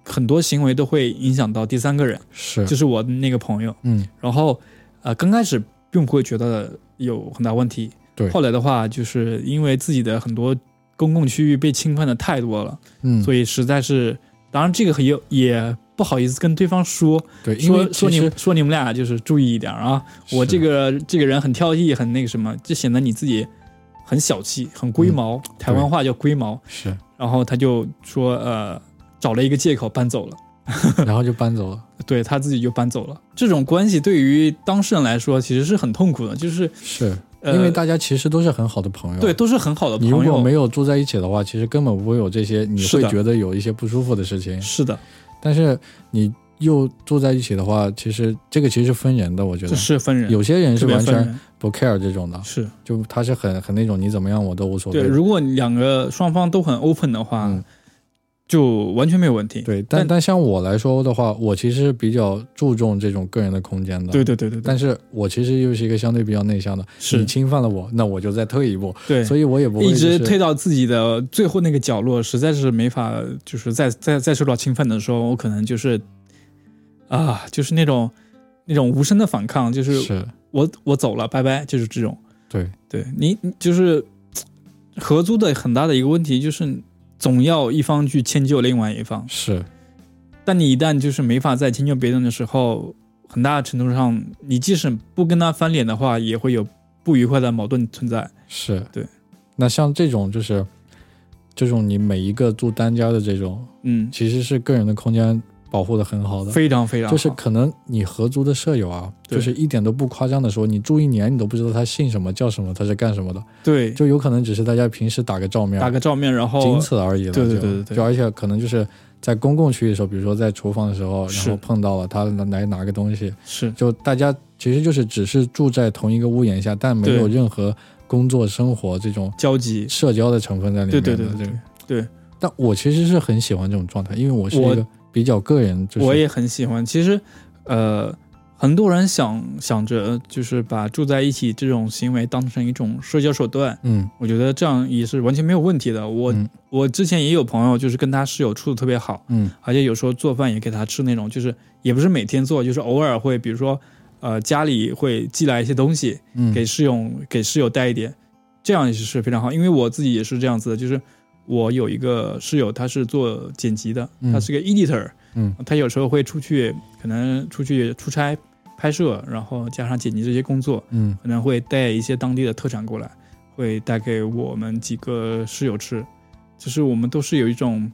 很多行为都会影响到第三个人，是。就是我的那个朋友。嗯。然后呃，刚开始并不会觉得有很大问题，对。后来的话，就是因为自己的很多公共区域被侵犯的太多了，嗯，所以实在是，当然这个也也不好意思跟对方说，对，因为说说你说你们俩就是注意一点啊，我这个这个人很挑剔，很那个什么，就显得你自己很小气，很龟毛，台湾话叫龟毛。是，然后他就说呃，找了一个借口搬走了。然后就搬走了。对他自己就搬走了，这种关系对于当事人来说其实是很痛苦的，就是是呃因为大家其实都是很好的朋友，对，都是很好的朋你如果。没有住在一起的话，其实根本不会有这些，你会觉得有一些不舒服的事情。是的，但是你又住在一起的话，其实这个其实是分人的，我觉得是分人，有些人是完全不 care 这种的，是就他是很很那种你怎么样我都无所谓对。。如果两个双方都很 open 的话，嗯，就完全没有问题。对，但但但像我来说的话，我其实比较注重这种个人的空间的。对对对对对，但是我其实又是一个相对比较内向的，是你侵犯了我，那我就再退一步，对，所以我也不会、一就是、直退到自己的最后那个角落，实在是没法，就是再再再受到侵犯的时候，我可能就是啊，就是那种那种无声的反抗，就是是我我走了，拜拜，就是这种。对，对你你就是合租的很大的一个问题就是，总要一方去迁就另外一方。是但你一旦就是没法再迁就别人的时候，很大程度上，你即使不跟他翻脸的话，也会有不愉快的矛盾存在。是，对。那像这种就是这种你每一个住单间的这种，嗯，其实是个人的空间保护的很好的。非常非常好。就是可能你合租的舍友啊，就是一点都不夸张的说，你住一年你都不知道他姓什么叫什么，他是干什么的，对，就有可能只是大家平时打个照面，打个照面，然后仅此而已了。对对对对对。就而且可能就是在公共区域的时候，比如说在厨房的时候，然后碰到了他来拿个东西，是。就大家其实就是只是住在同一个屋檐下，但没有任何工作生活这种交集。社交的成分在里对面对。对对对对对，但我其实是很喜欢这种状态，因为我是一我个比较个人，就是我也很喜欢。其实，呃，很多人想想着就是把住在一起这种行为当成一种社交手段，嗯我觉得这样也是完全没有问题的。我、嗯我之前也有朋友，就是跟他室友处的特别好，嗯而且有时候做饭也给他吃那种，就是也不是每天做，就是偶尔会，比如说，呃，家里会寄来一些东西嗯给室友给室友带一点，这样也是非常好。因为我自己也是这样子的，就是我有一个室友，他是做剪辑的，嗯他是个 editor，嗯他有时候会出去，可能出去出差拍摄，然后加上剪辑这些工作，嗯可能会带一些当地的特产过来，会带给我们几个室友吃。就是我们都是有一种，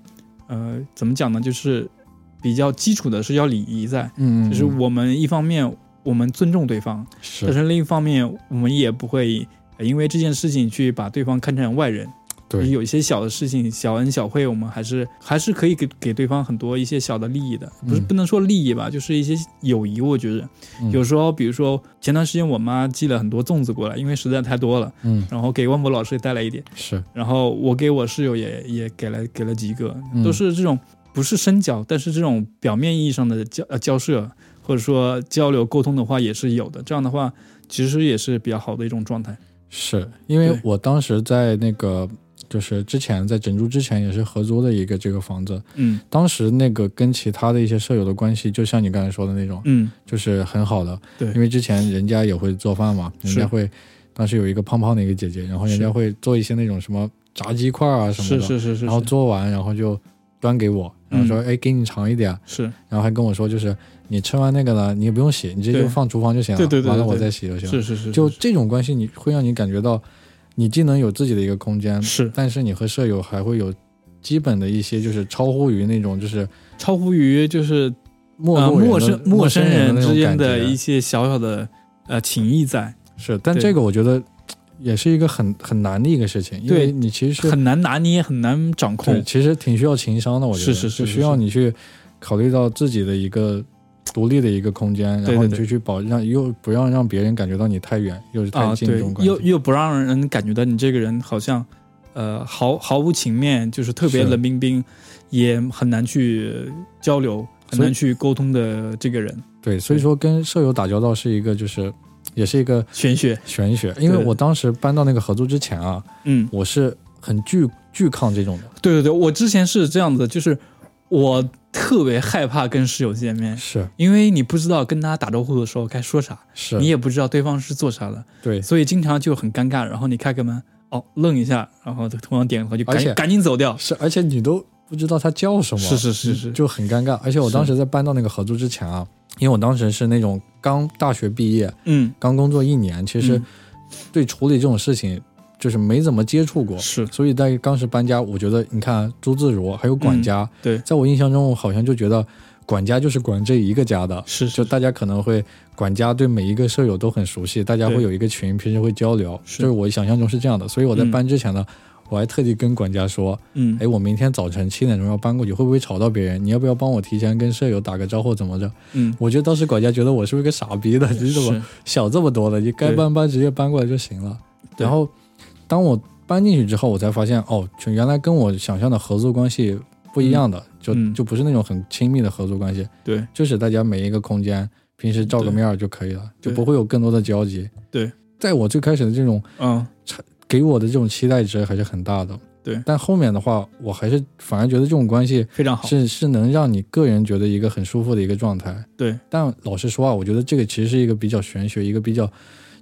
呃，怎么讲呢？就是比较基础的社交礼仪在，嗯，就是嗯我们一方面我们尊重对方，是但是是另一方面我们也不会呃因为这件事情去把对方看成外人。对有一些小的事情，小恩小惠，我们还是还是可以给给对方很多一些小的利益的，不是嗯不能说利益吧，就是一些友谊。我觉得嗯有时候，比如说前段时间我妈寄了很多粽子过来，因为实在太多了，嗯然后给万博老师也带了一点，是然后我给我室友也也给了给了几个，嗯都是这种不是深交，但是这种表面意义上的交呃交涉或者说交流沟通的话也是有的。这样的话，其实也是比较好的一种状态。是因为我当时在那个就是之前在整租之前也是合租的一个这个房子，嗯当时那个跟其他的一些舍友的关系，就像你刚才说的那种，嗯，就是很好的。对因为之前人家也会做饭嘛，人家会，当时有一个胖胖的一个姐姐，然后人家会做一些那种什么炸鸡块啊什么的，是是是是，然后做完然后就端给我，然后说嗯哎给你尝一点，是然后还跟我说就是你吃完那个呢，你也不用洗，你直接就放厨房就行了，对对对完了我再洗就行了。是是是，就这种关系，你会让你感觉到，你既能有自己的一个空间，是但是你和舍友还会有基本的一些，就是超乎于那种就是超乎于就是陌呃陌生陌生人之间的一些小小的呃情谊在，是，但这个我觉得也是一个很很难的一个事情，因为你其实是很难拿捏，很难掌对，控。其实挺需要情商的，我觉得是是是需要你去考虑到自己的一个独立的一个空间，然后你就去保让又不要让别人感觉到你太远又是太近这种，关系。又又不让人感觉到你这个人好像，呃，毫毫无情面，就是特别冷冰冰，也很难去交流，很难去沟通的这个人，对，所以说跟舍友打交道是一个就是也是一个玄学。玄学，因为我当时搬到那个合租之前啊，嗯，我是很惧惧抗这种的，对对对，我之前是这样子，就是我特别害怕跟室友见面，是。因为你不知道跟他打招呼的时候该说啥，是，你也不知道对方是做啥的，对。所以经常就很尴尬。然后你开个门，哦，愣一下，然后同样点个头，就赶而且赶紧走掉。是，而且你都不知道他叫什么，是是是是。就很尴尬。而且我当时在搬到那个合租之前啊，因为我当时是那种刚大学毕业，嗯，刚工作一年，其实嗯。对处理这种事情就是没怎么接触过，是所以在当时搬家，我觉得你看朱自如还有管家，嗯对，在我印象中，我好像就觉得管家就是管这一个家的，是就是大家可能会管家对每一个舍友都很熟悉，大家会有一个群，平时会交流，是就是我想象中是这样的。所以我在嗯搬之前呢，我还特地跟管家说，嗯哎，我明天早晨七点钟要搬过去，会不会吵到别人？你要不要帮我提前跟舍友打个招呼，怎么着？嗯，我觉得当时管家觉得我是不是个傻逼的？你怎么是想这么多的？你该搬搬直接搬过来就行了。然后当我搬进去之后，我才发现哦，就原来跟我想象的合作关系不一样的，就嗯就不是那种很亲密的合作关系，对就是大家每一个空间平时照个面儿就可以了，就不会有更多的交集。对，在我最开始的这种嗯给我的这种期待值还是很大的。对但后面的话，我还是反而觉得这种关系非常好。是是能让你个人觉得一个很舒服的一个状态。对，但老实说啊，我觉得这个其实是一个比较玄学，一个比较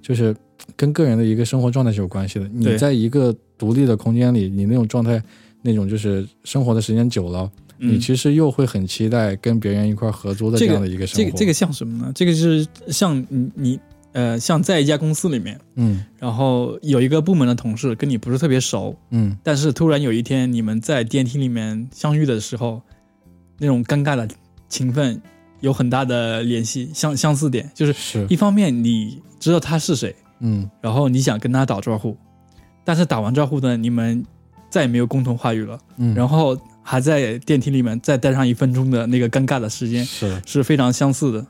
就是跟个人的一个生活状态是有关系的。你在一个独立的空间里，你那种状态，那种就是生活的时间久了，你嗯，其实又会很期待跟别人一块儿合租的这这个样的一个生活。这个这个像什么呢？这个是像你你呃，像在一家公司里面，嗯然后有一个部门的同事跟你不是特别熟，嗯但是突然有一天你们在电梯里面相遇的时候，那种尴尬的情分有很大的联系相相似点，就是是。一方面你知道他是谁，嗯。然后你想跟他打招呼，但是打完招呼呢，你们再也没有共同话语了，嗯，然后还在电梯里面再待上一分钟的那个尴尬的时间，是。是非常相似的。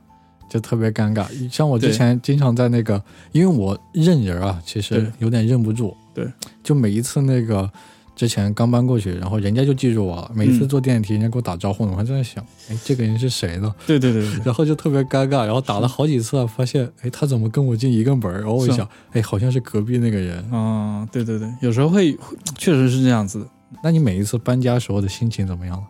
就特别尴尬。像我之前经常在那个，因为我认人啊，其实有点认不住。对，就每一次那个之前刚搬过去，然后人家就记住我了。每次嗯坐电梯，人家给我打招呼呢，我还在那想，哎，这个人是谁呢？对对对 然后就特别尴尬，然后打了好几次，发现，哎，他怎么跟我进一个门儿？然后我一想，哎，好像是隔壁那个人。啊、对对对，有时候会会确实是这样子的。那你每一次搬家时候的心情怎么样？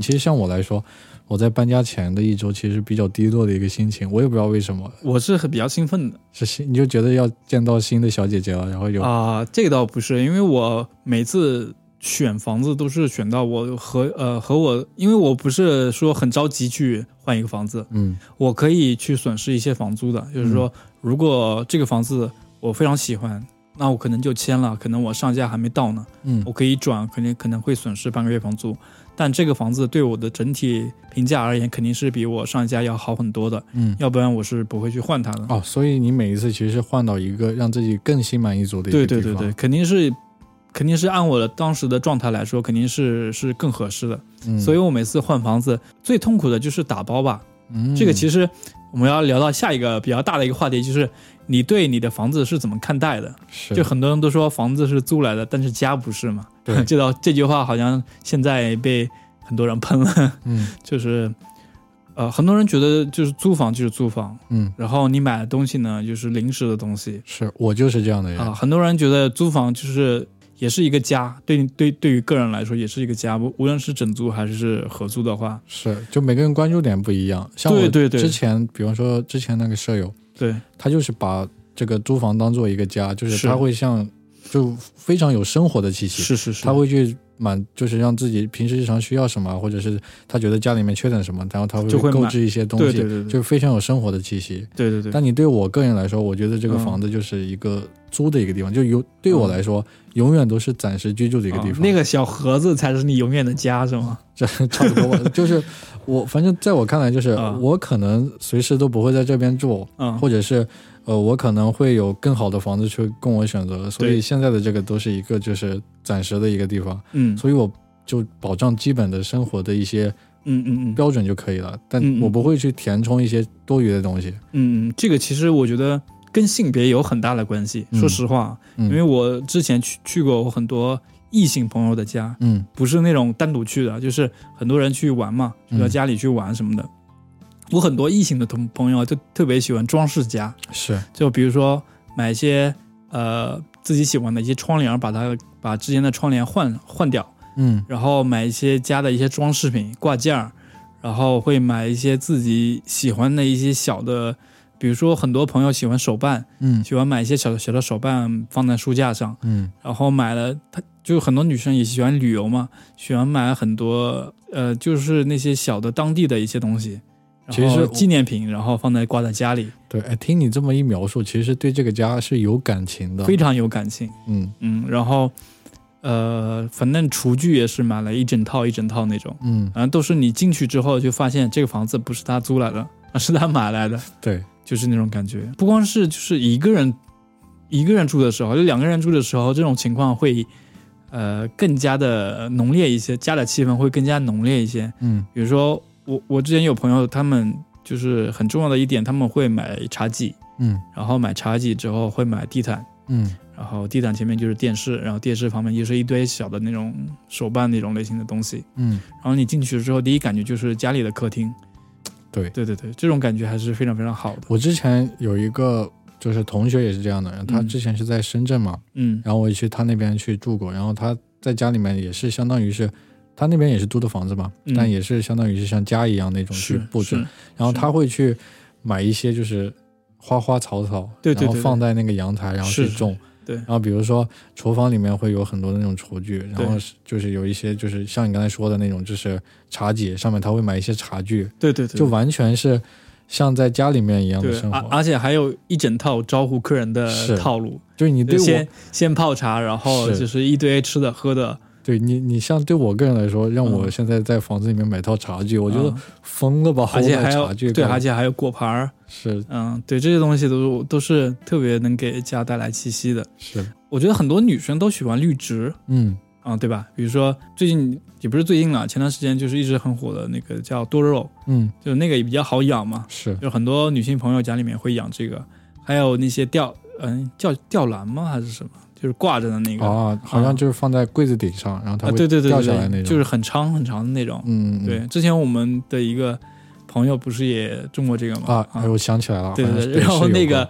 其实像我来说，我在搬家前的一周其实比较低落的一个心情，我也不知道为什么，我是很比较兴奋的是新你就觉得要见到新的小姐姐了，然后有啊、这个倒不是，因为我每次选房子都是选到我和呃和我，因为我不是说很着急去换一个房子，嗯。我可以去损失一些房租的，就是说，如果这个房子我非常喜欢，那我可能就签了，可能我上架还没到呢，嗯我可以转，肯定可能会损失半个月房租，但这个房子对我的整体评价而言，肯定是比我上一家要好很多的，嗯要不然我是不会去换它的。哦，所以你每一次其实是换到一个让自己更心满意足的一个地方。对对对对，肯定是，肯定是按我的当时的状态来说，肯定是是更合适的。嗯，所以我每次换房子最痛苦的就是打包吧。嗯。这个其实我们要聊到下一个比较大的一个话题，就是你对你的房子是怎么看待的？是。就很多人都说房子是租来的，但是家不是嘛。对。这道这句话好像现在被很多人喷了，嗯。就是。呃，很多人觉得就是租房就是租房，嗯。然后你买的东西呢就是临时的东西，是我就是这样的人。啊，很多人觉得租房就是也是一个家，对对对于个人来说也是一个家，无无论是整租还是合租的话，是就每个人关注点不一样。像我对对。对之前，比方说之前那个舍友，对。他就是把这个租房当做一个家，就是是。他会像就非常有生活的气息，是是是，他会去满就是让自己平时日常需要什么，或者是他觉得家里面缺点什么，然后他购就会购置一些东西，对对对对就是非常有生活的气息。对对对，但你对我个人来说，我觉得这个嗯房子就是一个租的一个地方，就有对我来说，永远都是暂时居住的一个地方。啊那个小盒子才是你永远的家，是吗？这差不多吧，就是我反正在我看来，就是啊我可能随时都不会在这边住，嗯，或者是呃，我可能会有更好的房子去供我选择，所以现在的这个都是一个就是暂时的一个地方，嗯所以我就保障基本的生活的一些嗯嗯嗯标准就可以了，但嗯嗯我不会去填充一些多余的东西。嗯，这个其实我觉得跟性别有很大的关系。嗯说实话，嗯，因为我之前去去过我很多异性朋友的家，嗯不是那种单独去的，就是很多人去玩嘛，到家里去玩什么的。我很多异性的同朋友就特别喜欢装饰家，是。就比如说买一些呃自己喜欢的一些窗帘，把它把之前的窗帘换换掉，嗯。然后买一些家的一些装饰品挂件儿，然后会买一些自己喜欢的一些小的，比如说很多朋友喜欢手办，嗯。喜欢买一些小小的手办放在书架上，嗯。然后买了，他就很多女生也喜欢旅游嘛，喜欢买很多呃，就是那些小的当地的一些东西，其实我纪念品，然后放在挂在家里，对，哎，听你这么一描述，其实对这个家是有感情的。非常有感情。嗯嗯，然后呃，反正厨具也是买了一整套一整套那种，嗯，反正都是你进去之后就发现这个房子不是他租来的，而 是他买来的，对，就是那种感觉。不光是就是一个人一个人住的时候，就两个人住的时候，这种情况会呃更加的浓烈一些，家的气氛会更加浓烈一些。嗯比如说我我之前有朋友，他们就是很重要的一点，他们会买茶几，嗯然后买茶几之后会买地毯。嗯然后地毯前面就是电视，然后电视旁边就是一堆小的那种手办那种类型的东西。嗯，然后你进去之后，第一感觉就是家里的客厅。对。对对对，这种感觉还是非常非常好的。我之前有一个就是同学也是这样的人，他嗯之前是在深圳嘛，嗯然后我也去他那边去住过，然后他在家里面也是相当于是，他那边也是租的房子嘛，嗯。但也是相当于是像家一样那种去布置，然后他会去买一些就是花花草草，对对对然后放在那个阳台，然后去种。对。然后比如说厨房里面会有很多的那种厨具，然后就是有一些就是像你刚才说的那种，就是茶几上面他会买一些茶具，对对对，就完全是像在家里面一样的，生活。而而且还有一整套招呼客人的套路，就是你对我先先泡茶，然后就是一堆吃的喝的，对你，你像对我个人来说，让我嗯。现在在房子里面买套茶具，我觉得嗯。疯了吧，而且还有对，而且还有果盘儿，是。嗯，对，这些东西都是都是特别能给家带来气息的。是，我觉得很多女生都喜欢绿植嗯。啊、对吧？比如说最近也不是最近了，前段时间就是一直很火的那个叫多肉，嗯。就那个也比较好养嘛，是。就很多女性朋友家里面会养这个，还有那些吊嗯叫吊兰吗？还是什么？就是挂着的那个。啊，好像就是放在柜子顶上，然后它啊，会掉下来那种，就是很长很长的那种。嗯嗯对，之前我们的一个朋友不是也种过这个吗？啊，哎我想起来了，对对对，然后那个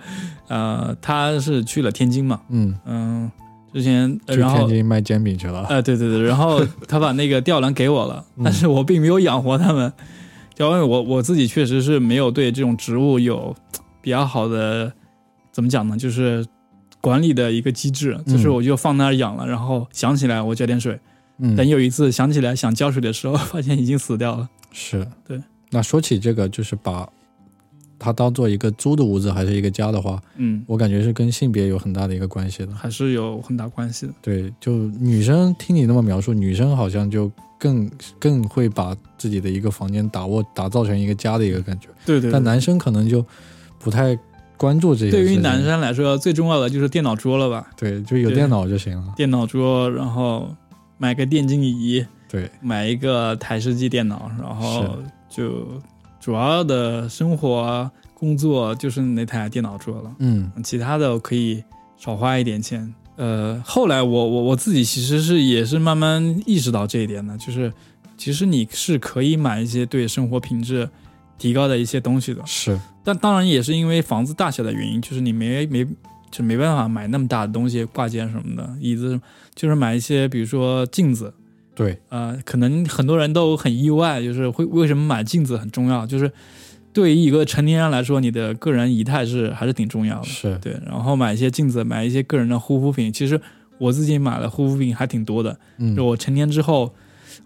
呃，他是去了天津嘛，嗯，嗯，之前呃去然后天津卖煎饼去了，呃，对对对，然后他把那个吊篮给我了，嗯。但是我并没有养活他们，就因为我我自己确实是没有对这种植物有比较好的怎么讲呢，就是管理的一个机制，就是嗯我就放那儿养了，然后想起来我浇点水，嗯，等有一次想起来想浇水的时候，发现已经死掉了。是，对。那说起这个，就是把它当做一个租的屋子还是一个家的话，嗯，我感觉是跟性别有很大的一个关系的。还是有很大关系的。对，就女生听你那么描述，女生好像就更更会把自己的一个房间打握打造成一个家的一个感觉，对对对。但男生可能就不太关注这些。对于男，生来说，最重要的就是电脑桌了吧？对，就有电脑就行了。电脑桌，然后买个电竞椅，对，买一个台式机电脑，然后就主要的生活啊工作就是那台电脑桌了，嗯其他的可以少花一点钱。呃，后来我我我自己其实是也是慢慢意识到这一点的，就是其实你是可以买一些对生活品质提高的一些东西的，是，但当然也是因为房子大小的原因，就是你没没就没办法买那么大的东西挂件什么的，椅子就是买一些比如说镜子，对，呃，可能很多人都很意外，就是会为什么买镜子很重要，就是对于一个成年人来说，你的个人仪态是还是挺重要的。是，对，然后买一些镜子，买一些个人的护肤品。其实我自己买了护肤品还挺多的，嗯就我成年之后。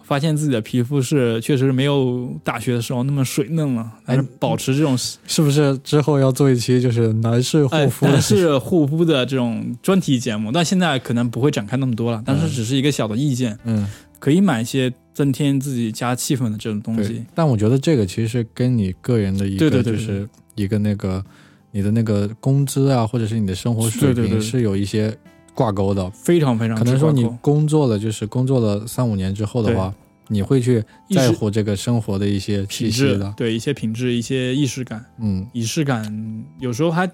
发现自己的皮肤是确实没有大学的时候那么水嫩了，但是哎保持这种是不是之后要做一期就是男士护哎，肤的男？士护肤的这种专题节目，但现在可能不会展开那么多了，但是嗯只是一个小的意见，嗯，可以买一些增添自己家气氛的这种东对西。。但我觉得这个其实是跟你个人的一个就是一个那个你的那个工资啊，或者是你的生活水平是有一些挂钩的。非常非常可能说你工作了，就是工作了三五年之后的话，你会去在乎这个生活的一些气品质的。对一些品质、一些仪式感、嗯，仪式感，有时候还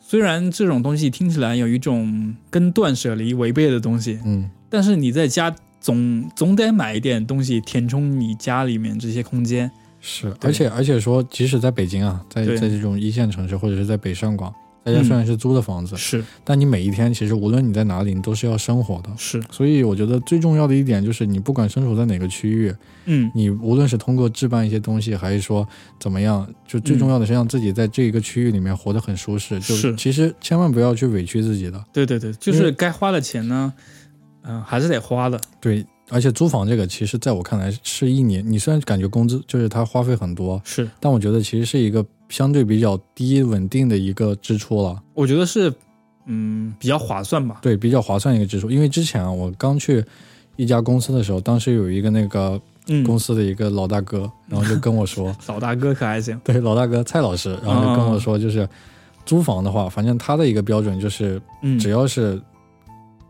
虽然这种东西听起来有一种跟断舍离违背的东西，嗯，但是你在家总总得买一点东西填充你家里面这些空间。是，而且而且说，即使在北京啊，在在这种一线城市或者是在北上广，大家嗯虽然是租的房子，是但你每一天其实无论你在哪里，你都是要生活的。是，所以我觉得最重要的一点就是，你不管身处在哪个区域，嗯，你无论是通过置办一些东西，还是说怎么样，就最重要的是让自己在这一个区域里面活得很舒适。就是其实千万不要去委屈自己的。对对对，就是该花的钱呢，嗯、还是得花的。对，而且租房这个，其实在我看来是一年，你虽然感觉工资就是它花费很多，是，但我觉得其实是一个相对比较低稳定的一个支出了。我觉得是，嗯，比较划算吧。对，比较划算一个支出。因为之前啊，我刚去一家公司的时候，当时有一个那个嗯，公司的一个老大哥，然后就跟我说，老大哥可还行。对，老大哥蔡老师，然后就跟我说，就是租房的话，反正他的一个标准就是，嗯，只要是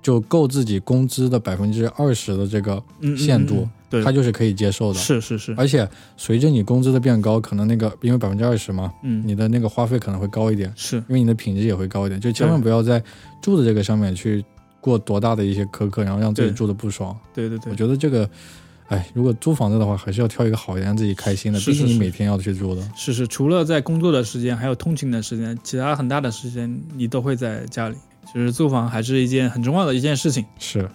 就够自己工资的百分之二十的这个，限度嗯嗯对，他就是可以接受的。是是是，而且随着你工资的变高，可能那个因为百分之二十嘛，嗯，你的那个花费可能会高一点，是因为你的品质也会高一点。就千万不要在住的这个上面去过多大的一些苛刻，然后让自己住的不爽。对对对我，觉得这个，哎，如果租房子的话，还是要挑一个好一点，让自己开心的。是毕竟你是是每天要去住的。是是，除了在工作的时间，还有通勤的时间，其他很大的时间你都会在家里。其实租房还是一件很重要的一件事情。是。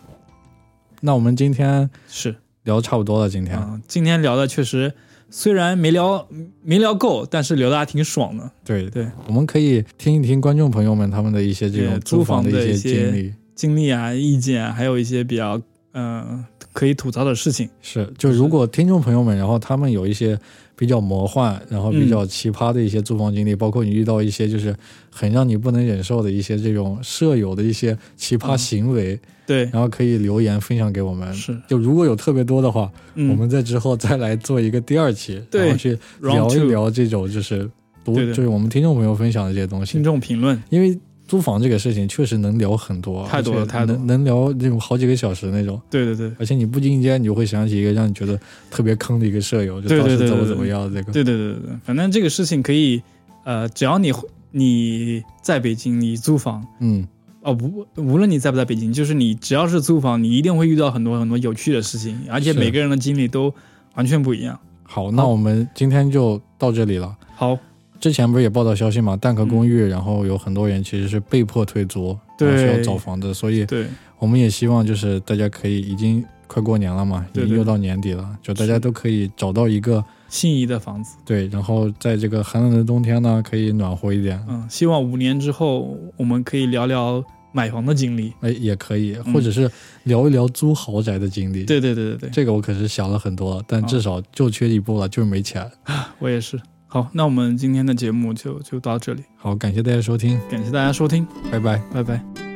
那我们今天是聊差不多了，今天。啊、今天聊的确实虽然没聊没聊够，但是聊的还挺爽的。对对，我们可以听一听观众朋友们他们的一些这种租房的一些经历。经历啊、意见啊，还有一些比较嗯、呃可以吐槽的事情。是，就如果听众朋友们，然后他们有一些比较魔幻，然后比嗯较奇葩的一些租房经历，包括你遇到一些就是很让你不能忍受的一些这种舍友的一些奇葩嗯行为，对，然后可以留言分享给我们。是，就如果有特别多的话，嗯，我们在之后再来做一个第二期，对。然后去聊一聊这种就是就是我们听众朋友分享的这些东西。听。众评论，因为租房这个事情确实能聊很多，太多了太能能聊那种好几个小时那种。对对对。而且你不经意间，你就会想起一个让你觉得特别坑的一个舍友，就当时怎么怎么样，这个。对对对对对，反正这个事情可以，呃，只要你你在北京，你租房。嗯，哦，无无论你在不在北京，就是你只要是租房，你一定会遇到很多很多有趣的事情，而且每个人的经历都完全不一样。好，那我们今天就到这里了。好，之前不是也报道消息嘛，蛋壳公寓，然后有很多人其实是被迫退租，嗯对需要找房子，所以对我们也希望就是大家可以已经快过年了嘛，已经又到年底了，就大家都可以找到一个心仪的房子，对，然后在这个寒冷的冬天呢，可以暖和一点，嗯，希望五年之后我们可以聊聊买房的经历。哎，也可以，嗯或者是聊一聊租豪宅的经历。对对对对对，这个我可是想了很多，但至少就缺一步了，就是没钱。我也是。好，那我们今天的节目就就到这里，好，感谢大家收听，感谢大家收听，拜拜。拜拜。